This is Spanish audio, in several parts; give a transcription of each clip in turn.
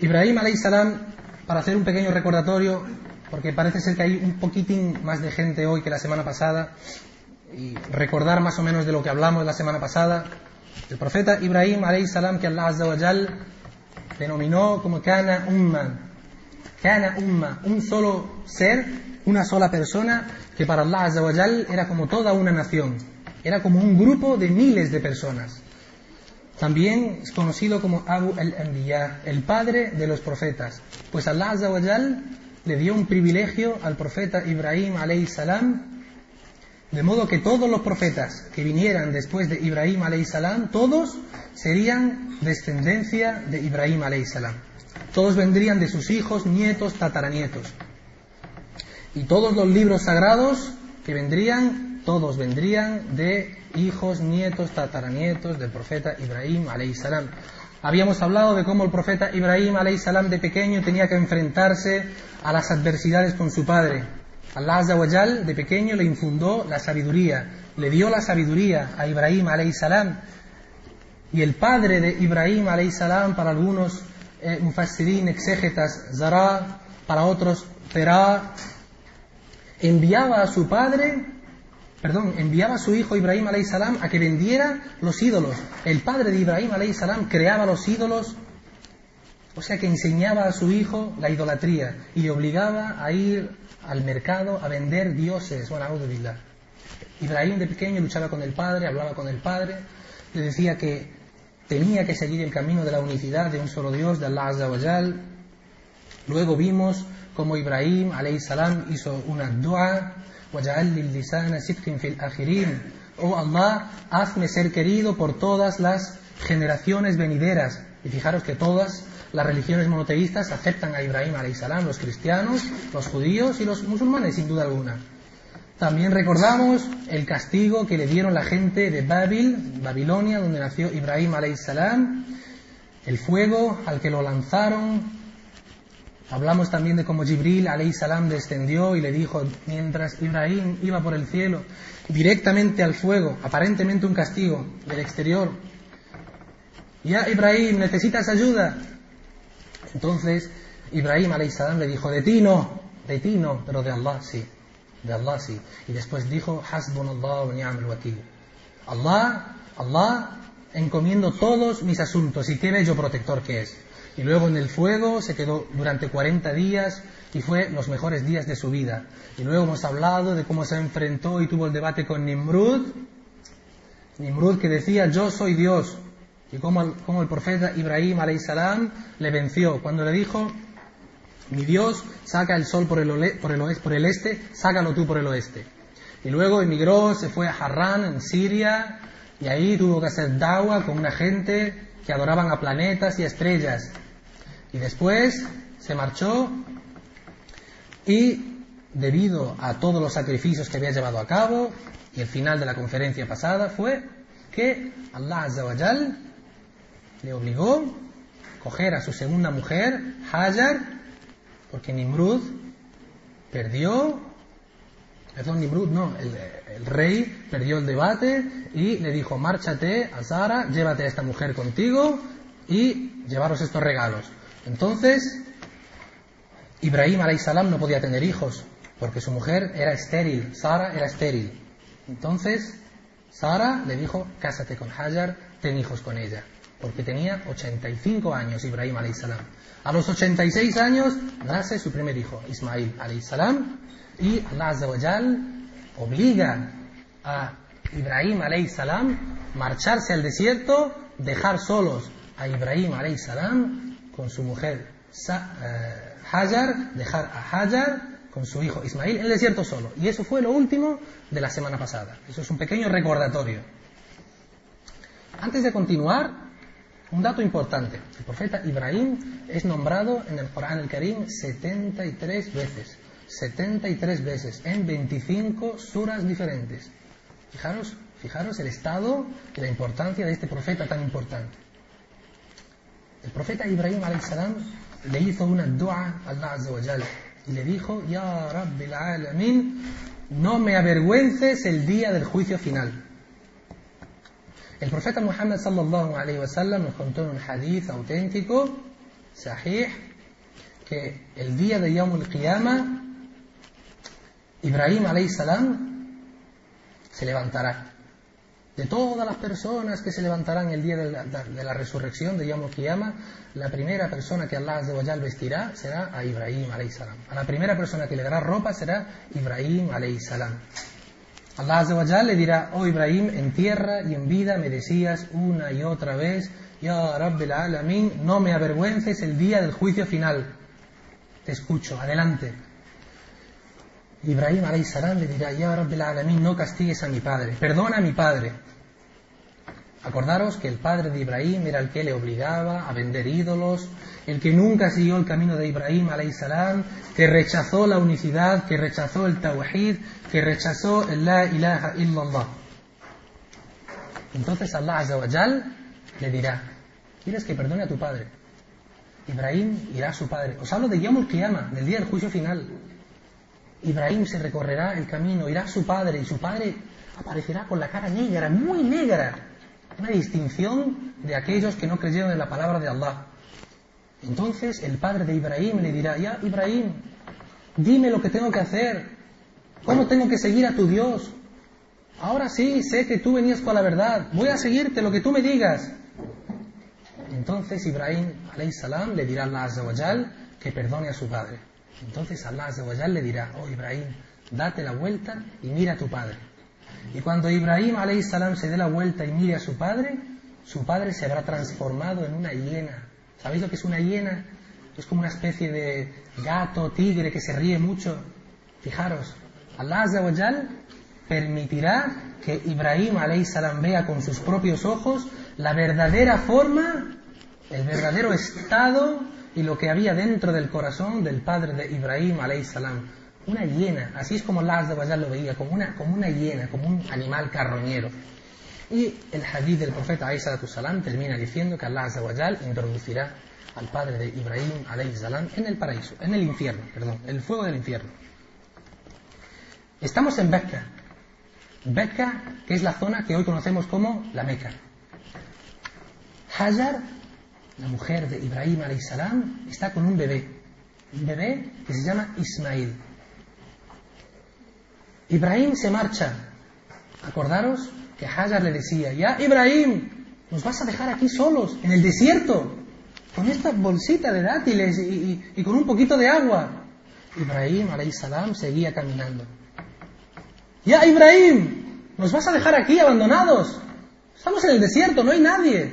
Ibrahim salam, para hacer un pequeño recordatorio, porque parece ser que hay un poquitín más de gente hoy que la semana pasada, y recordar más o menos de lo que hablamos la semana pasada, el profeta Ibrahim salam, que Allah Azza denominó como Kana Umma, Kana Umma, un solo ser, una sola persona, que para Allah Azza era como toda una nación, era como un grupo de miles de personas. También es conocido como Abu al-Anbiya, el padre de los profetas, pues Allah Azza wa le dio un privilegio al profeta Ibrahim salam, de modo que todos los profetas que vinieran después de Ibrahim salam, todos serían descendencia de Ibrahim salam. Todos vendrían de sus hijos, nietos, tataranietos. Y todos los libros sagrados que vendrían, todos vendrían de hijos, nietos, tataranietos del profeta Ibrahim salam. Habíamos hablado de cómo el profeta Ibrahim salam de pequeño tenía que enfrentarse a las adversidades con su padre. Allah Azawajal de pequeño le infundó la sabiduría, le dio la sabiduría a Ibrahim salam. Y el padre de Ibrahim salam para algunos eh, mufassirin, exégetas, Zara, para otros, Terá, enviaba a su padre perdón, enviaba a su hijo Ibrahim salam a que vendiera los ídolos. El padre de Ibrahim salam creaba los ídolos, o sea que enseñaba a su hijo la idolatría y le obligaba a ir al mercado a vender dioses. Bueno, Ibrahim de pequeño luchaba con el padre, hablaba con el padre, le decía que tenía que seguir el camino de la unicidad de un solo Dios, de Allah Azza Luego vimos cómo Ibrahim salam hizo una dua Oh Allah, hazme ser querido por todas las generaciones venideras. Y fijaros que todas las religiones monoteístas aceptan a Ibrahim salam, los cristianos, los judíos y los musulmanes, sin duda alguna. También recordamos el castigo que le dieron la gente de Babil, Babilonia, donde nació Ibrahim salam, el fuego al que lo lanzaron, Hablamos también de cómo Jibril salam descendió y le dijo, mientras Ibrahim iba por el cielo, directamente al fuego, aparentemente un castigo del exterior, ya Ibrahim, necesitas ayuda. Entonces Ibrahim salam le dijo, de ti no, de ti no, pero de Allah sí, de Allah sí. Y después dijo, Hasbunallah wa ni'mal wakil. Allah, Allah encomiendo todos mis asuntos y qué bello protector que es. Y luego en el fuego se quedó durante 40 días y fue los mejores días de su vida. Y luego hemos hablado de cómo se enfrentó y tuvo el debate con Nimrud. Nimrud que decía, yo soy Dios. Y cómo el, el profeta Ibrahim salam le venció. Cuando le dijo, mi Dios saca el sol por el, el, por el este, sácalo tú por el oeste. Y luego emigró, se fue a Harran, en Siria, y ahí tuvo que hacer dawa con una gente que adoraban a planetas y estrellas. Y después se marchó y debido a todos los sacrificios que había llevado a cabo y el final de la conferencia pasada fue que Allah Azawajal le obligó a coger a su segunda mujer, Hajar, porque Nimrud perdió, perdón, Nimrud no, el, rey perdió el debate y le dijo, márchate a Zara, llévate a esta mujer contigo y llevaros estos regalos. Entonces, Ibrahim salam no podía tener hijos, porque su mujer era estéril, Sara era estéril. Entonces, Sara le dijo, cásate con Hajar, ten hijos con ella, porque tenía 85 años Ibrahim salam. A los 86 años nace su primer hijo, Ismail salam, y Allah obliga a Ibrahim salam marcharse al desierto, dejar solos a Ibrahim salam con su mujer eh, Hajar, dejar a Hajar con su hijo Ismail en el desierto solo. Y eso fue lo último de la semana pasada. Eso es un pequeño recordatorio. Antes de continuar, un dato importante. El profeta Ibrahim es nombrado en el Corán el Karim 73 veces. 73 veces en 25 suras diferentes. Fijaros, fijaros el estado y la importancia de este profeta tan importante. El profeta Ibrahim salam le hizo una dua a Allah Azza wa y le dijo, Ya Rabbil Alamin, no me avergüences el día del juicio final. El profeta Muhammad sallallahu alayhi wa sallam nos contó un hadith auténtico, sahih, que el día de Yom al-Qiyamah, Ibrahim salam se levantará. De todas las personas que se levantarán el día de la, resurrección de Yom al-Qiyamah, la primera persona que Allah vestirá será a Ibrahim salam. A la primera persona que le dará ropa será Ibrahim salam. Allah le dirá, oh Ibrahim, en tierra y en vida me decías una y otra vez, Ya Rabbil Alamin, no me avergüences el día del juicio final. Te escucho, adelante. Ibrahim salam le dirá, Ya Rabbil Alamin, no castigues a mi padre, perdona a mi padre. Acordaros que el padre de Ibrahim era el que le obligaba a vender ídolos, el que nunca siguió el camino de Ibrahim salam, que rechazó la unicidad, que rechazó el tawhid, que rechazó el la ilaha illallah. Entonces Allah Azawajal le dirá, ¿quieres que perdone a tu padre? Ibrahim irá a su padre. Os hablo de Yom Qiyamah, del día del juicio final. Ibrahim se recorrerá el camino, irá a su padre y su padre aparecerá con la cara negra, muy negra. Una distinción de aquellos que no creyeron en la palabra de Allah. Entonces el padre de Ibrahim le dirá, ya Ibrahim, dime lo que tengo que hacer, cómo tengo que seguir a tu Dios. Ahora sí, sé que tú venías con la verdad, voy a seguirte lo que tú me digas. Entonces Ibrahim salam le dirá a Allah que perdone a su padre. Entonces Allah le dirá, oh Ibrahim, date la vuelta y mira a tu padre. Y cuando Ibrahim salam se dé la vuelta y mire a su padre, su padre se habrá transformado en una hiena ¿Sabéis lo que es una hiena? Es como una especie de gato, tigre que se ríe mucho. Fijaros, Allah permitirá que Ibrahim salam vea con sus propios ojos la verdadera forma, el verdadero estado y lo que había dentro del corazón del padre de Ibrahim salam. Una hiena, así es como Allah Azawajal lo veía, como una, como una hiena, como un animal carroñero. Y el hadith del profeta salam termina diciendo que Allah Azawajal introducirá al padre de Ibrahim salam en el paraíso, en el infierno, perdón, el fuego del infierno. Estamos en Becca. Becca, que es la zona que hoy conocemos como la Meca. Hajar, la mujer de Ibrahim salam, está con un bebé. Un bebé que se llama Ismail. Ibrahim se marcha. Acordaros que Hajar le decía, ya Ibrahim, nos vas a dejar aquí solos, en el desierto, con esta bolsita de dátiles y, con un poquito de agua. Ibrahim, salam, seguía caminando. Ya Ibrahim, nos vas a dejar aquí abandonados. Estamos en el desierto, no hay nadie.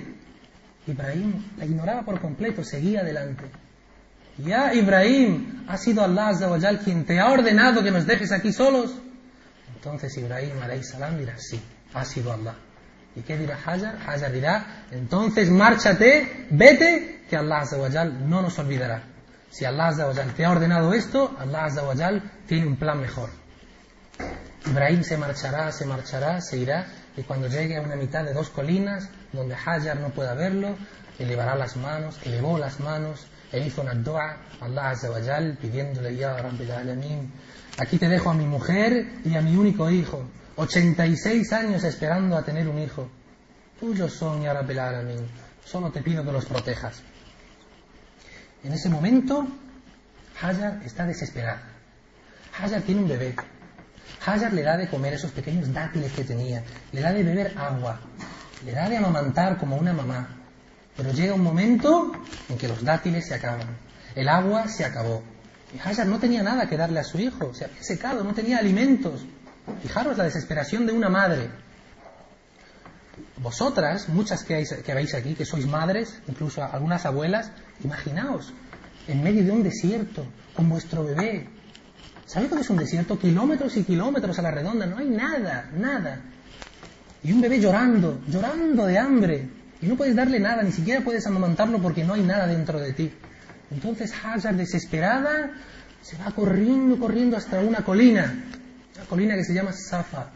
Ibrahim la ignoraba por completo, seguía adelante. Ya Ibrahim, ha sido Allah Azawajal quien te ha ordenado que nos dejes aquí solos. Entonces Ibrahim salam dirá, sí, ha sido Allah. ¿Y qué dirá Hajar? Hajar dirá, entonces márchate, vete, que Allah Azawajal no nos olvidará. Si Allah Azawajal te ha ordenado esto, Allah tiene un plan mejor. Ibrahim se marchará, se marchará, se irá, y cuando llegue a una mitad de dos colinas, donde Hajar no pueda verlo, elevará las manos, elevó las manos, e hizo una dua a Allah Azawajal, pidiéndole, Ya Rabbil Alamin, aquí te dejo a mi mujer y a mi único hijo, 86 años esperando a tener un hijo. Tuyos son, Ya Rabbil Alamin. Solo te pido que los protejas. En ese momento, Hajar está desesperada. Hajar tiene un bebé. Hajar le da de comer esos pequeños dátiles que tenía. Le da de beber agua. Le da de amamantar como una mamá. Pero llega un momento en que los dátiles se acaban. El agua se acabó. Y Hajar no tenía nada que darle a su hijo. Se había secado, no tenía alimentos. Fijaros la desesperación de una madre. Vosotras, muchas que, que veis aquí, que sois madres, incluso algunas abuelas, imaginaos, en medio de un desierto, con vuestro bebé. ¿Sabéis lo que es un desierto? Kilómetros y kilómetros a la redonda, no hay nada, nada. Y un bebé llorando, llorando de hambre. Y no puedes darle nada, ni siquiera puedes amamantarlo porque no hay nada dentro de ti. Entonces Hajar, desesperada, se va corriendo, corriendo hasta una colina una colina que se llama Safa.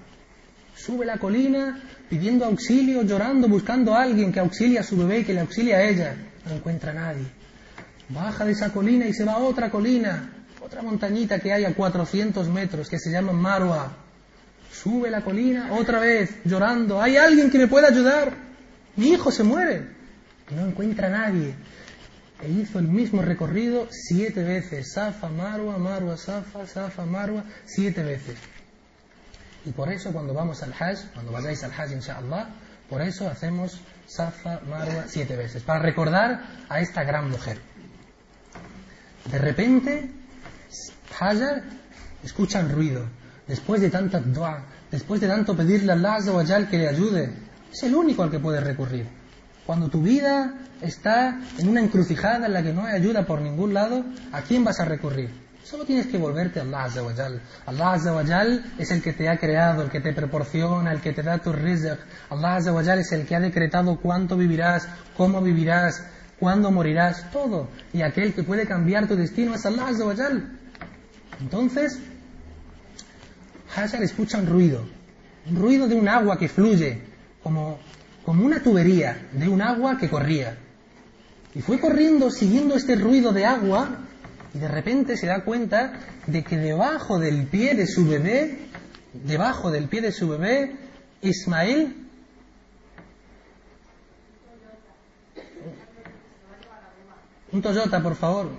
Sube la colina pidiendo auxilio, llorando, buscando a alguien que auxilie a su bebé y que le auxilie a ella. No encuentra a nadie. Baja de esa colina y se va a otra colina, otra montañita que hay a 400 metros, que se llama Marwa. Sube la colina otra vez, llorando. ¿Hay alguien que me pueda ayudar? Mi hijo se muere. No encuentra a nadie. e hizo el mismo recorrido siete veces. Safa, Marwa, Marwa, Safa, Safa, Marwa, siete veces. Y por eso cuando vamos al Hajj, cuando vayáis al Hajj, inshallah, por eso hacemos Safa, Marwa siete veces, para recordar a esta gran mujer. De repente, Hajar escucha el ruido. Después de tanta dua, después de tanto pedirle a Allah que le ayude, es el único al que puede recurrir. Cuando tu vida está en una encrucijada en la que no hay ayuda por ningún lado, ¿a quién vas a recurrir? Solo tienes que volverte a Allah Azzawajal. Allah Azzawajal es el que te ha creado, el que te proporciona, el que te da tu rizq. Allah Azzawajal es el que ha decretado cuánto vivirás, cómo vivirás, cuándo morirás, todo. Y aquel que puede cambiar tu destino es Allah Azzawajal. Entonces, Hajar escucha un ruido, un ruido de un agua que fluye, como, como una tubería de un agua que corría. Y fue corriendo siguiendo este ruido de agua y de repente se da cuenta de que debajo del pie de su bebé, debajo del pie de su bebé, Ismael Un Toyota, por favor.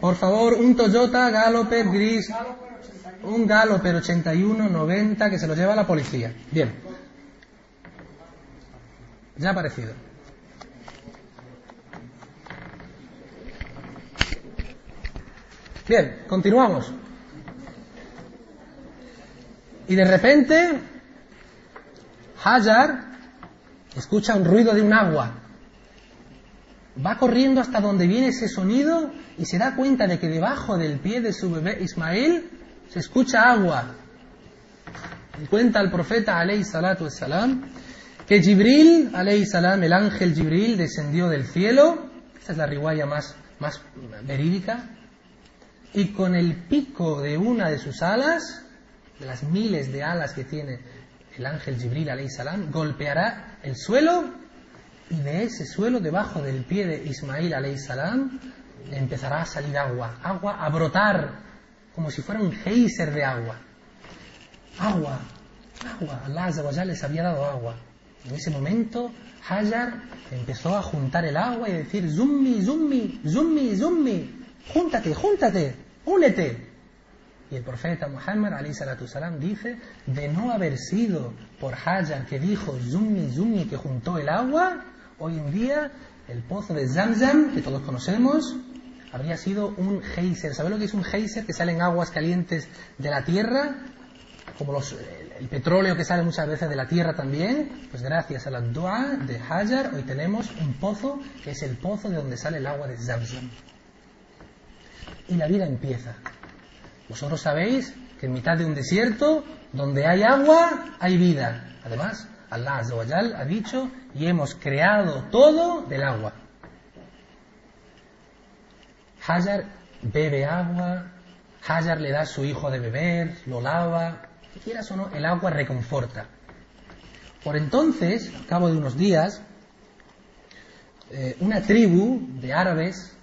Por favor, un Toyota Galoper gris, un Galoper 81-90 que se lo lleva la policía. Bien. Ya ha aparecido. Bien, continuamos. Y de repente, Hajar escucha un ruido de un agua. Va corriendo hasta donde viene ese sonido y se da cuenta de que debajo del pie de su bebé Ismael se escucha agua. Y cuenta el profeta alayhi salatu salam que Jibril, alayhi salam, el ángel Jibril, descendió del cielo, esta es la riguaya más, más verídica, y con el pico de una de sus alas, de las miles de alas que tiene el ángel Jibril, alayhi salam, golpeará el suelo, y de ese suelo, debajo del pie de Ismail, salam, empezará a salir agua, agua a brotar, como si fuera un geyser de agua. Agua, agua, Allah les había dado agua. En ese momento, Hajar empezó a juntar el agua y decir, Zummi, Zummi, Zummi, Zummi, júntate, júntate, únete. Y el profeta Muhammad salam dice, de no haber sido por Hajar que dijo Zummi, Zummi, que juntó el agua, hoy en día el pozo de Zamzam, que todos conocemos, habría sido un geyser. ¿Sabes lo que es un geyser? Que salen aguas calientes de la tierra, como los, el petróleo que sale muchas veces de la tierra también, pues gracias a la dua de Hajar hoy tenemos un pozo que es el pozo de donde sale el agua de Zamzam. Y la vida empieza. Vosotros sabéis que en mitad de un desierto, donde hay agua, hay vida. Además, Allah ha dicho, y hemos creado todo del agua. Hajar bebe agua, Hajar le da a su hijo de beber, lo lava, quieras o no, el agua reconforta. Por entonces, al cabo de unos días, eh, una tribu de árabes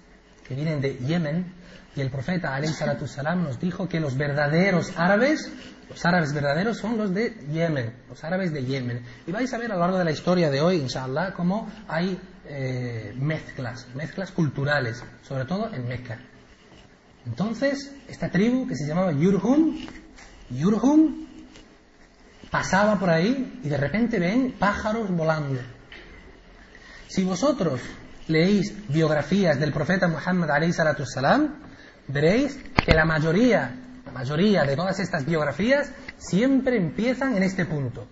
que vienen de Yemen, y el profeta alayhi salatu salam nos dijo que los verdaderos árabes, los árabes verdaderos son los de Yemen, los árabes de Yemen. Y vais a ver a lo largo de la historia de hoy, inshallah, cómo hay eh, mezclas, mezclas culturales, sobre todo en Mecca. Entonces, esta tribu que se llamaba Yurhum, Yurhum pasaba por ahí y de repente ven pájaros volando. Si vosotros leéis biografías del profeta Muhammad salam, veréis que la mayoría, la mayoría de todas estas biografías siempre empiezan en este punto.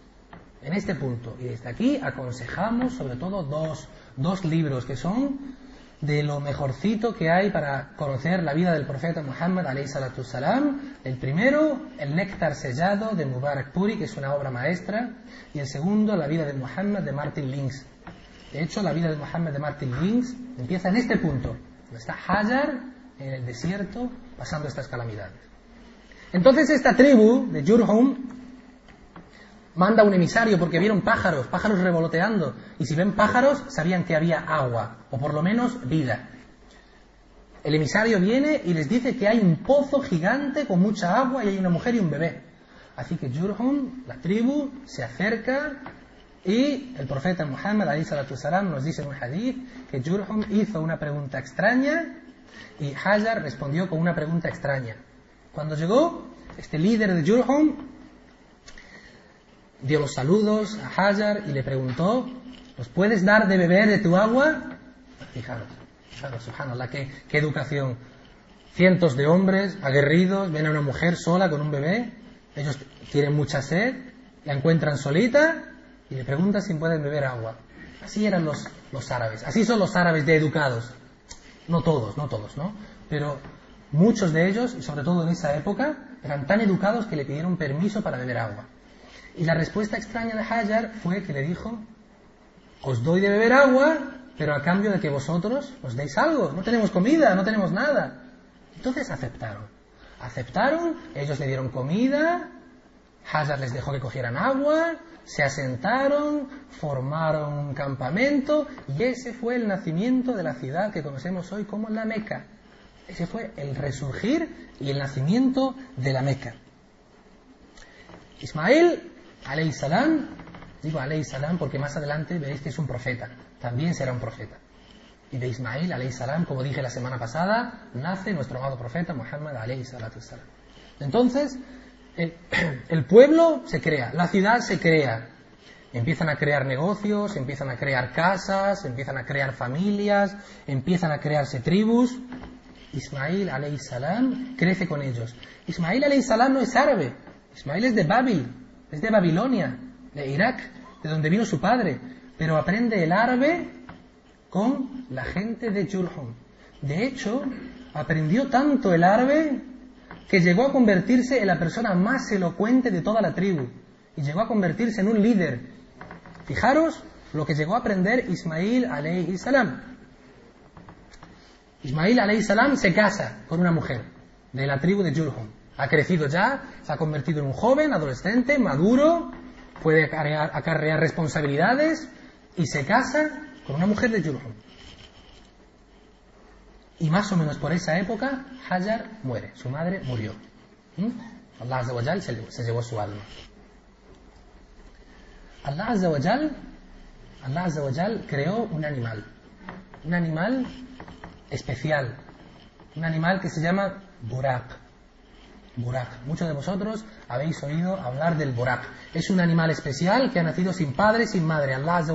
En este punto. Y desde aquí aconsejamos sobre todo dos, dos libros que son de lo mejorcito que hay para conocer la vida del profeta Muhammad salam. El primero, el néctar sellado de Mubarak Puri, que es una obra maestra, y el segundo, la vida de Muhammad de Martin Links. De hecho, la vida de Muhammad de Martin Links empieza en este punto, está Hajar en el desierto pasando estas calamidades. Entonces esta tribu de Jurhum manda un emisario porque vieron pájaros, pájaros revoloteando. Y si ven pájaros, sabían que había agua, o por lo menos vida. El emisario viene y les dice que hay un pozo gigante con mucha agua y hay una mujer y un bebé. Así que Jurhum, la tribu, se acerca y el profeta Muhammad nos dice en un hadith que Jurhum hizo una pregunta extraña y Hajar respondió con una pregunta extraña. Cuando llegó, este líder de Jurhum dio los saludos a Hajar y le preguntó, ¿nos puedes dar de beber de tu agua? Fijaros, fijaros, subhanallah, qué, qué educación. Cientos de hombres aguerridos ven a una mujer sola con un bebé, ellos tienen mucha sed, la encuentran solita y le preguntan si pueden beber agua. Así eran los, los árabes, así son los árabes de educados. No todos, no todos, ¿no? Pero muchos de ellos, y sobre todo en esa época, eran tan educados que le pidieron permiso para beber agua. Y la respuesta extraña de Hajar fue que le dijo, os doy de beber agua, pero a cambio de que vosotros os deis algo. No tenemos comida, no tenemos nada. Entonces aceptaron. Aceptaron, ellos le dieron comida, Hajar les dejó que cogieran agua, se asentaron, formaron un campamento y ese fue el nacimiento de la ciudad que conocemos hoy como la Meca. Ese fue el resurgir y el nacimiento de la Meca. Ismael, alayhi salam, digo alayhi salam porque más adelante veréis que es un profeta, también será un profeta. Y de Ismael, alayhi salam, como dije la semana pasada, nace nuestro amado profeta Muhammad, alayhi salatu salam. Entonces, el, pueblo se crea, la ciudad se crea. Empiezan a crear negocios, empiezan a crear casas, empiezan a crear familias, empiezan a crearse tribus. Ismail alayhi salam crece con ellos. Ismail alayhi salam no es árabe, Ismail es de Babil, es de Babilonia, de Irak, de donde vino su padre, pero aprende el árabe con la gente de Jurhum. De hecho, aprendió tanto el árabe que llegó a convertirse en la persona más elocuente de toda la tribu y llegó a convertirse en un líder. Fijaros lo que llegó a aprender Ismail alayhi salam. Ismail alayhi salam se casa con una mujer de la tribu de Jurhum. Ha crecido ya, se ha convertido en un joven, adolescente, maduro, puede acarrear, responsabilidades y se casa con una mujer de Jurhum. Y más o menos por esa época, Hajar muere, su madre murió. ¿Mm? Allah Azza se, se llevó su alma. Allah Azza Allah creó un animal, un animal especial, un animal que se llama Burak. Burak. Muchos de vosotros habéis oído hablar del Burak. Es un animal especial que ha nacido sin padre, sin madre. Allah Azza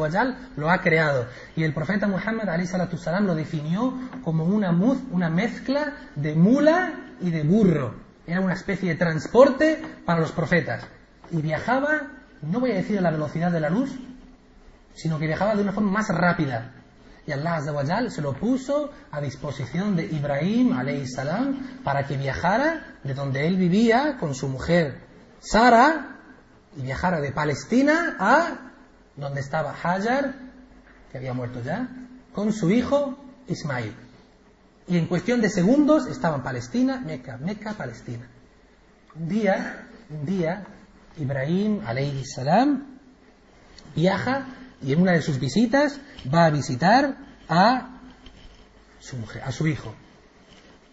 lo ha creado. Y el profeta Muhammad salam lo definió como una, muz, una mezcla de mula y de burro. Era una especie de transporte para los profetas. Y viajaba, no voy a decir a la velocidad de la luz, sino que viajaba de una forma más rápida. Y Allah se lo puso a disposición de Ibrahim salam para que viajara de donde él vivía con su mujer Sara y viajara de Palestina a donde estaba Hajar, que había muerto ya, con su hijo Ismail. Y en cuestión de segundos estaba en Palestina, Meca, Meca, Palestina. Un día, un día, Ibrahim salam viaja y en una de sus visitas va a visitar a su, mujer, a su hijo.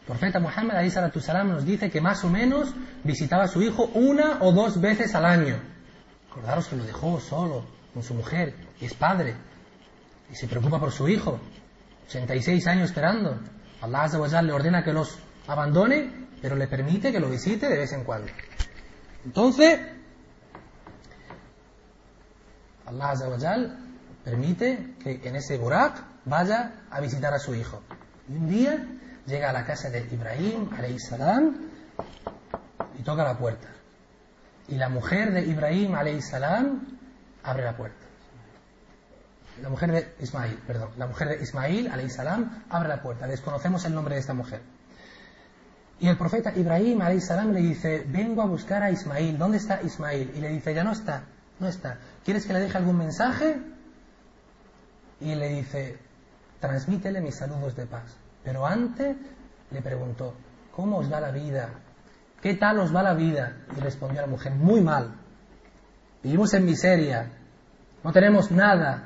El profeta Muhammad salam nos dice que más o menos visitaba a su hijo una o dos veces al año. Acordaros que lo dejó solo con su mujer y es padre y se preocupa por su hijo. 86 años esperando. Allah le ordena que los abandone, pero le permite que lo visite de vez en cuando. Entonces, Allah Azawajal permite que en ese Burak vaya a visitar a su hijo. Y un día llega a la casa de Ibrahim, salam, y toca la puerta. Y la mujer de Ibrahim, salam, abre la puerta. La mujer de Ismail, perdón, la mujer de Ismail, salam, abre la puerta. Desconocemos el nombre de esta mujer. Y el profeta Ibrahim, salam, le dice, vengo a buscar a Ismail. ¿Dónde está Ismail? Y le dice, ya no está, no está. ¿Quieres que le deje algún mensaje? Y le dice, transmítele mis saludos de paz. Pero antes le preguntó, ¿cómo os va la vida? ¿Qué tal os va la vida? Y respondió la mujer, muy mal. Vivimos en miseria, no tenemos nada.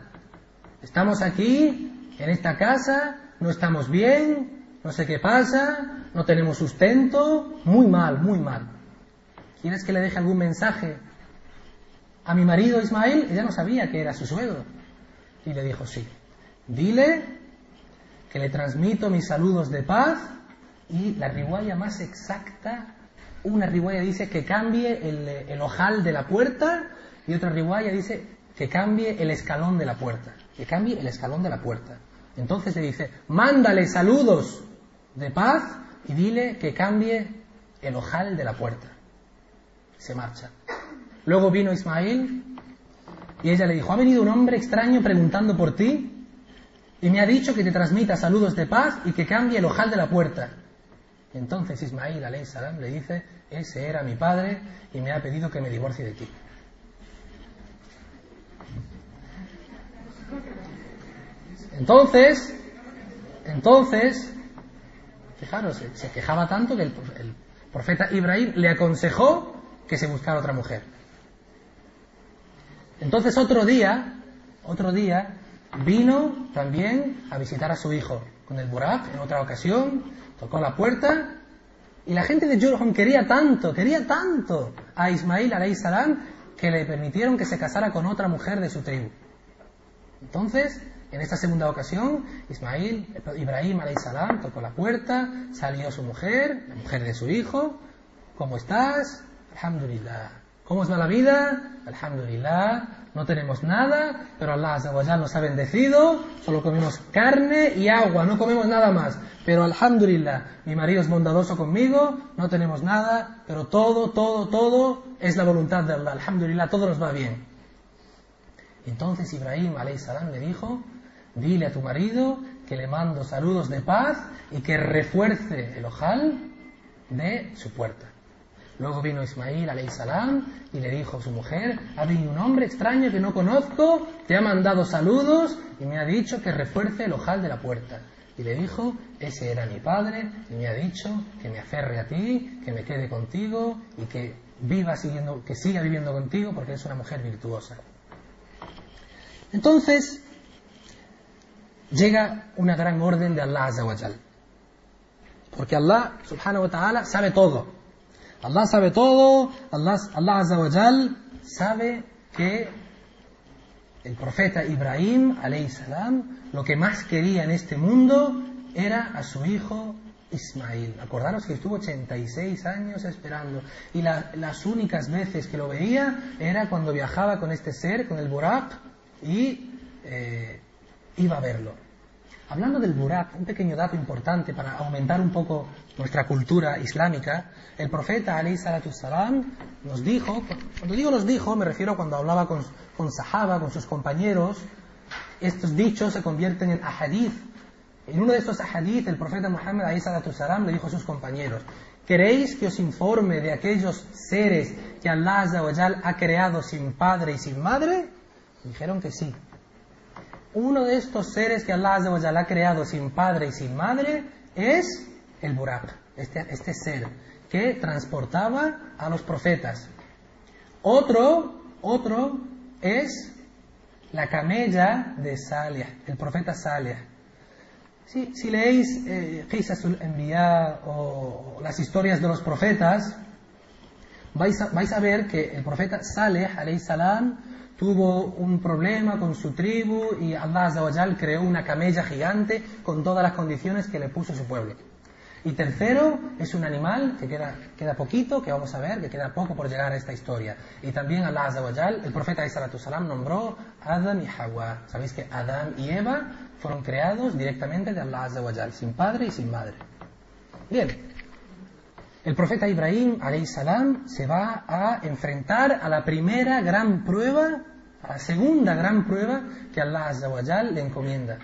Estamos aquí, en esta casa, no estamos bien, no sé qué pasa, no tenemos sustento, muy mal, muy mal. ¿quieres que le deje algún mensaje a mi marido Ismael? Ella no sabía que era su suegro. Y le dijo, sí, dile que le transmito mis saludos de paz y la riguaya más exacta, una riguaya dice que cambie el, ojal de la puerta y otra riguaya dice que cambie el escalón de la puerta, que cambie el escalón de la puerta. Entonces le dice, mándale saludos de paz y dile que cambie el ojal de la puerta. Se marcha. Luego vino Ismael y ella le dijo, ha venido un hombre extraño preguntando por ti y me ha dicho que te transmita saludos de paz y que cambie el ojal de la puerta. entonces Ismael salam le dice, ese era mi padre y me ha pedido que me divorcie de ti. Entonces, entonces, fijaros, se quejaba tanto que el, profeta Ibrahim le aconsejó que se buscara otra mujer. Entonces otro día, otro día, vino también a visitar a su hijo con el Burak en otra ocasión, tocó la puerta y la gente de Jurham quería tanto, quería tanto a Ismail alayhi salam que le permitieron que se casara con otra mujer de su tribu. Entonces, en esta segunda ocasión, Ismail, Ibrahim salam tocó la puerta, salió su mujer, la mujer de su hijo. ¿Cómo estás? Alhamdulillah. ¿Cómo va la vida? Alhamdulillah. No tenemos nada, pero Allah nos ha bendecido. Solo comemos carne y agua, no comemos nada más. Pero Alhamdulillah, mi marido es bondadoso conmigo, no tenemos nada, pero todo, todo, todo es la voluntad de Allah. Alhamdulillah, todo nos va bien. Entonces Ibrahim salam le dijo, Dile a tu marido que le mando saludos de paz y que refuerce el ojal de su puerta. Luego vino Ismail salam y le dijo a su mujer, ha venido un hombre extraño que no conozco, te ha mandado saludos y me ha dicho que refuerce el ojal de la puerta. Y le dijo, ese era mi padre y me ha dicho que me aferre a ti, que me quede contigo y que viva siguiendo, que siga viviendo contigo porque es una mujer virtuosa. Entonces, llega una gran orden de Allah Azza Porque Allah subhanahu wa ta'ala sabe todo. Allah sabe todo, Allah, Allah sabe que el profeta Ibrahim salam lo que más quería en este mundo era a su hijo Ismail. Acordaros que estuvo 86 años esperando y las únicas veces que lo veía era cuando viajaba con este ser, con el Burak, y eh, iba a verlo. Hablando del Burak, un pequeño dato importante para aumentar un poco nuestra cultura islámica, el profeta Ali salam nos dijo, cuando digo nos dijo, me refiero cuando hablaba con, con Sahaba, con sus compañeros, estos dichos se convierten en ahadith. En uno de estos ahadith, el profeta Muhammad Ali salam le dijo a sus compañeros, ¿queréis que os informe de aquellos seres que Allah ha creado sin padre y sin madre? Dijeron que sí uno de estos seres que Allah ha creado sin padre y sin madre es el Burak, este, este, ser que transportaba a los profetas. Otro, otro es la camella de Salih, el profeta Salih. si leéis eh, Qisasul o las historias de los profetas, vais a, vais a ver que el profeta Salih, alayhi salam, tuvo un problema con su tribu y Allah Azawajal creó una camella gigante con todas las condiciones que le puso su pueblo. Y tercero, es un animal que queda, queda poquito, que vamos a ver, que queda poco por llegar a esta historia. Y también Allah Azawajal, el profeta Salam nombró Adam y Hawa. Sabéis que Adam y Eva fueron creados directamente de Allah Azawajal, sin padre y sin madre. Bien, el profeta Ibrahim salam se va a enfrentar a la primera gran prueba la segunda gran prueba que Allah Azawajal le encomienda.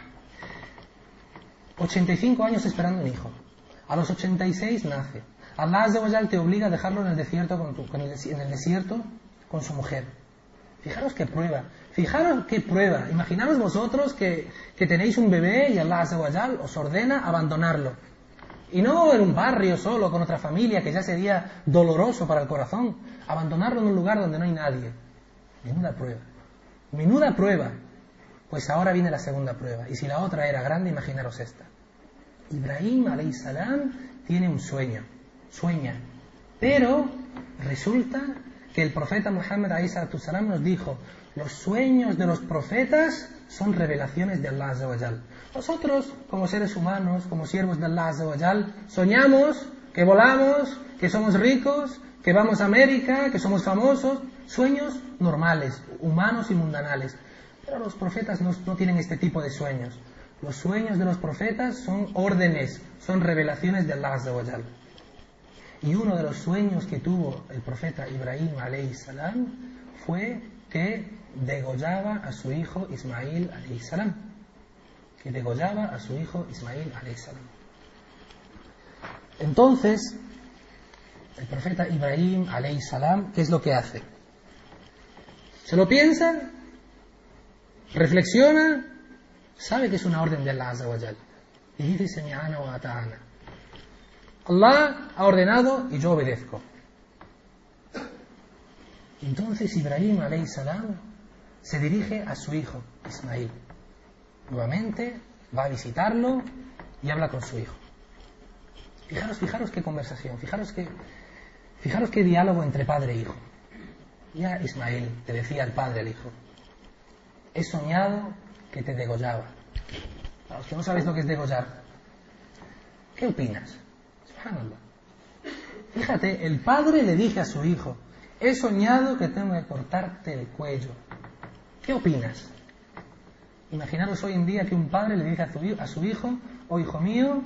85 años esperando un hijo. A los 86 nace. Allah Azawajal te obliga a dejarlo en el desierto con, su mujer. Fijaros qué prueba. Fijaros qué prueba. Imaginaros vosotros que, tenéis un bebé y Allah Azawajal os ordena abandonarlo. Y no en un barrio solo, con otra familia, que ya sería doloroso para el corazón. Abandonarlo en un lugar donde no hay nadie. Ninguna prueba. Menuda prueba. Pues ahora viene la segunda prueba. Y si la otra era grande, imaginaros esta. Ibrahim salam tiene un sueño. Sueña. Pero resulta que el profeta Muhammad salam nos dijo, los sueños de los profetas son revelaciones de Allah. Nosotros, como seres humanos, como siervos de Allah soñamos que volamos, que somos ricos, que vamos a América, que somos famosos, sueños normales, humanos y mundanales. Pero los profetas no, tienen este tipo de sueños. Los sueños de los profetas son órdenes, son revelaciones de Allah. Y uno de los sueños que tuvo el profeta Ibrahim salam fue que degollaba a su hijo Ismail salam. Que degollaba a su hijo salam. Entonces, el profeta Ibrahim salam, ¿qué es lo que hace? Se lo piensa, reflexiona, sabe que es una orden de Allah Azawajal. Y dice, Semi'ana wa ata'ana. Allah ha ordenado y yo obedezco. Entonces Ibrahim salam se dirige a su hijo Ismail. Nuevamente va a visitarlo y habla con su hijo. Fijaros, fijaros qué conversación, fijaros qué, fijaros qué diálogo entre padre e hijo. Ya Ismail te decía el padre al hijo, he soñado que te degollaba. A los que no sabéis lo que es degollar, ¿qué opinas? Fíjate, el padre le dije a su hijo, he soñado que tengo que cortarte el cuello. ¿Qué opinas? Imaginaros hoy en día que un padre le dice a su, hijo, oh hijo mío,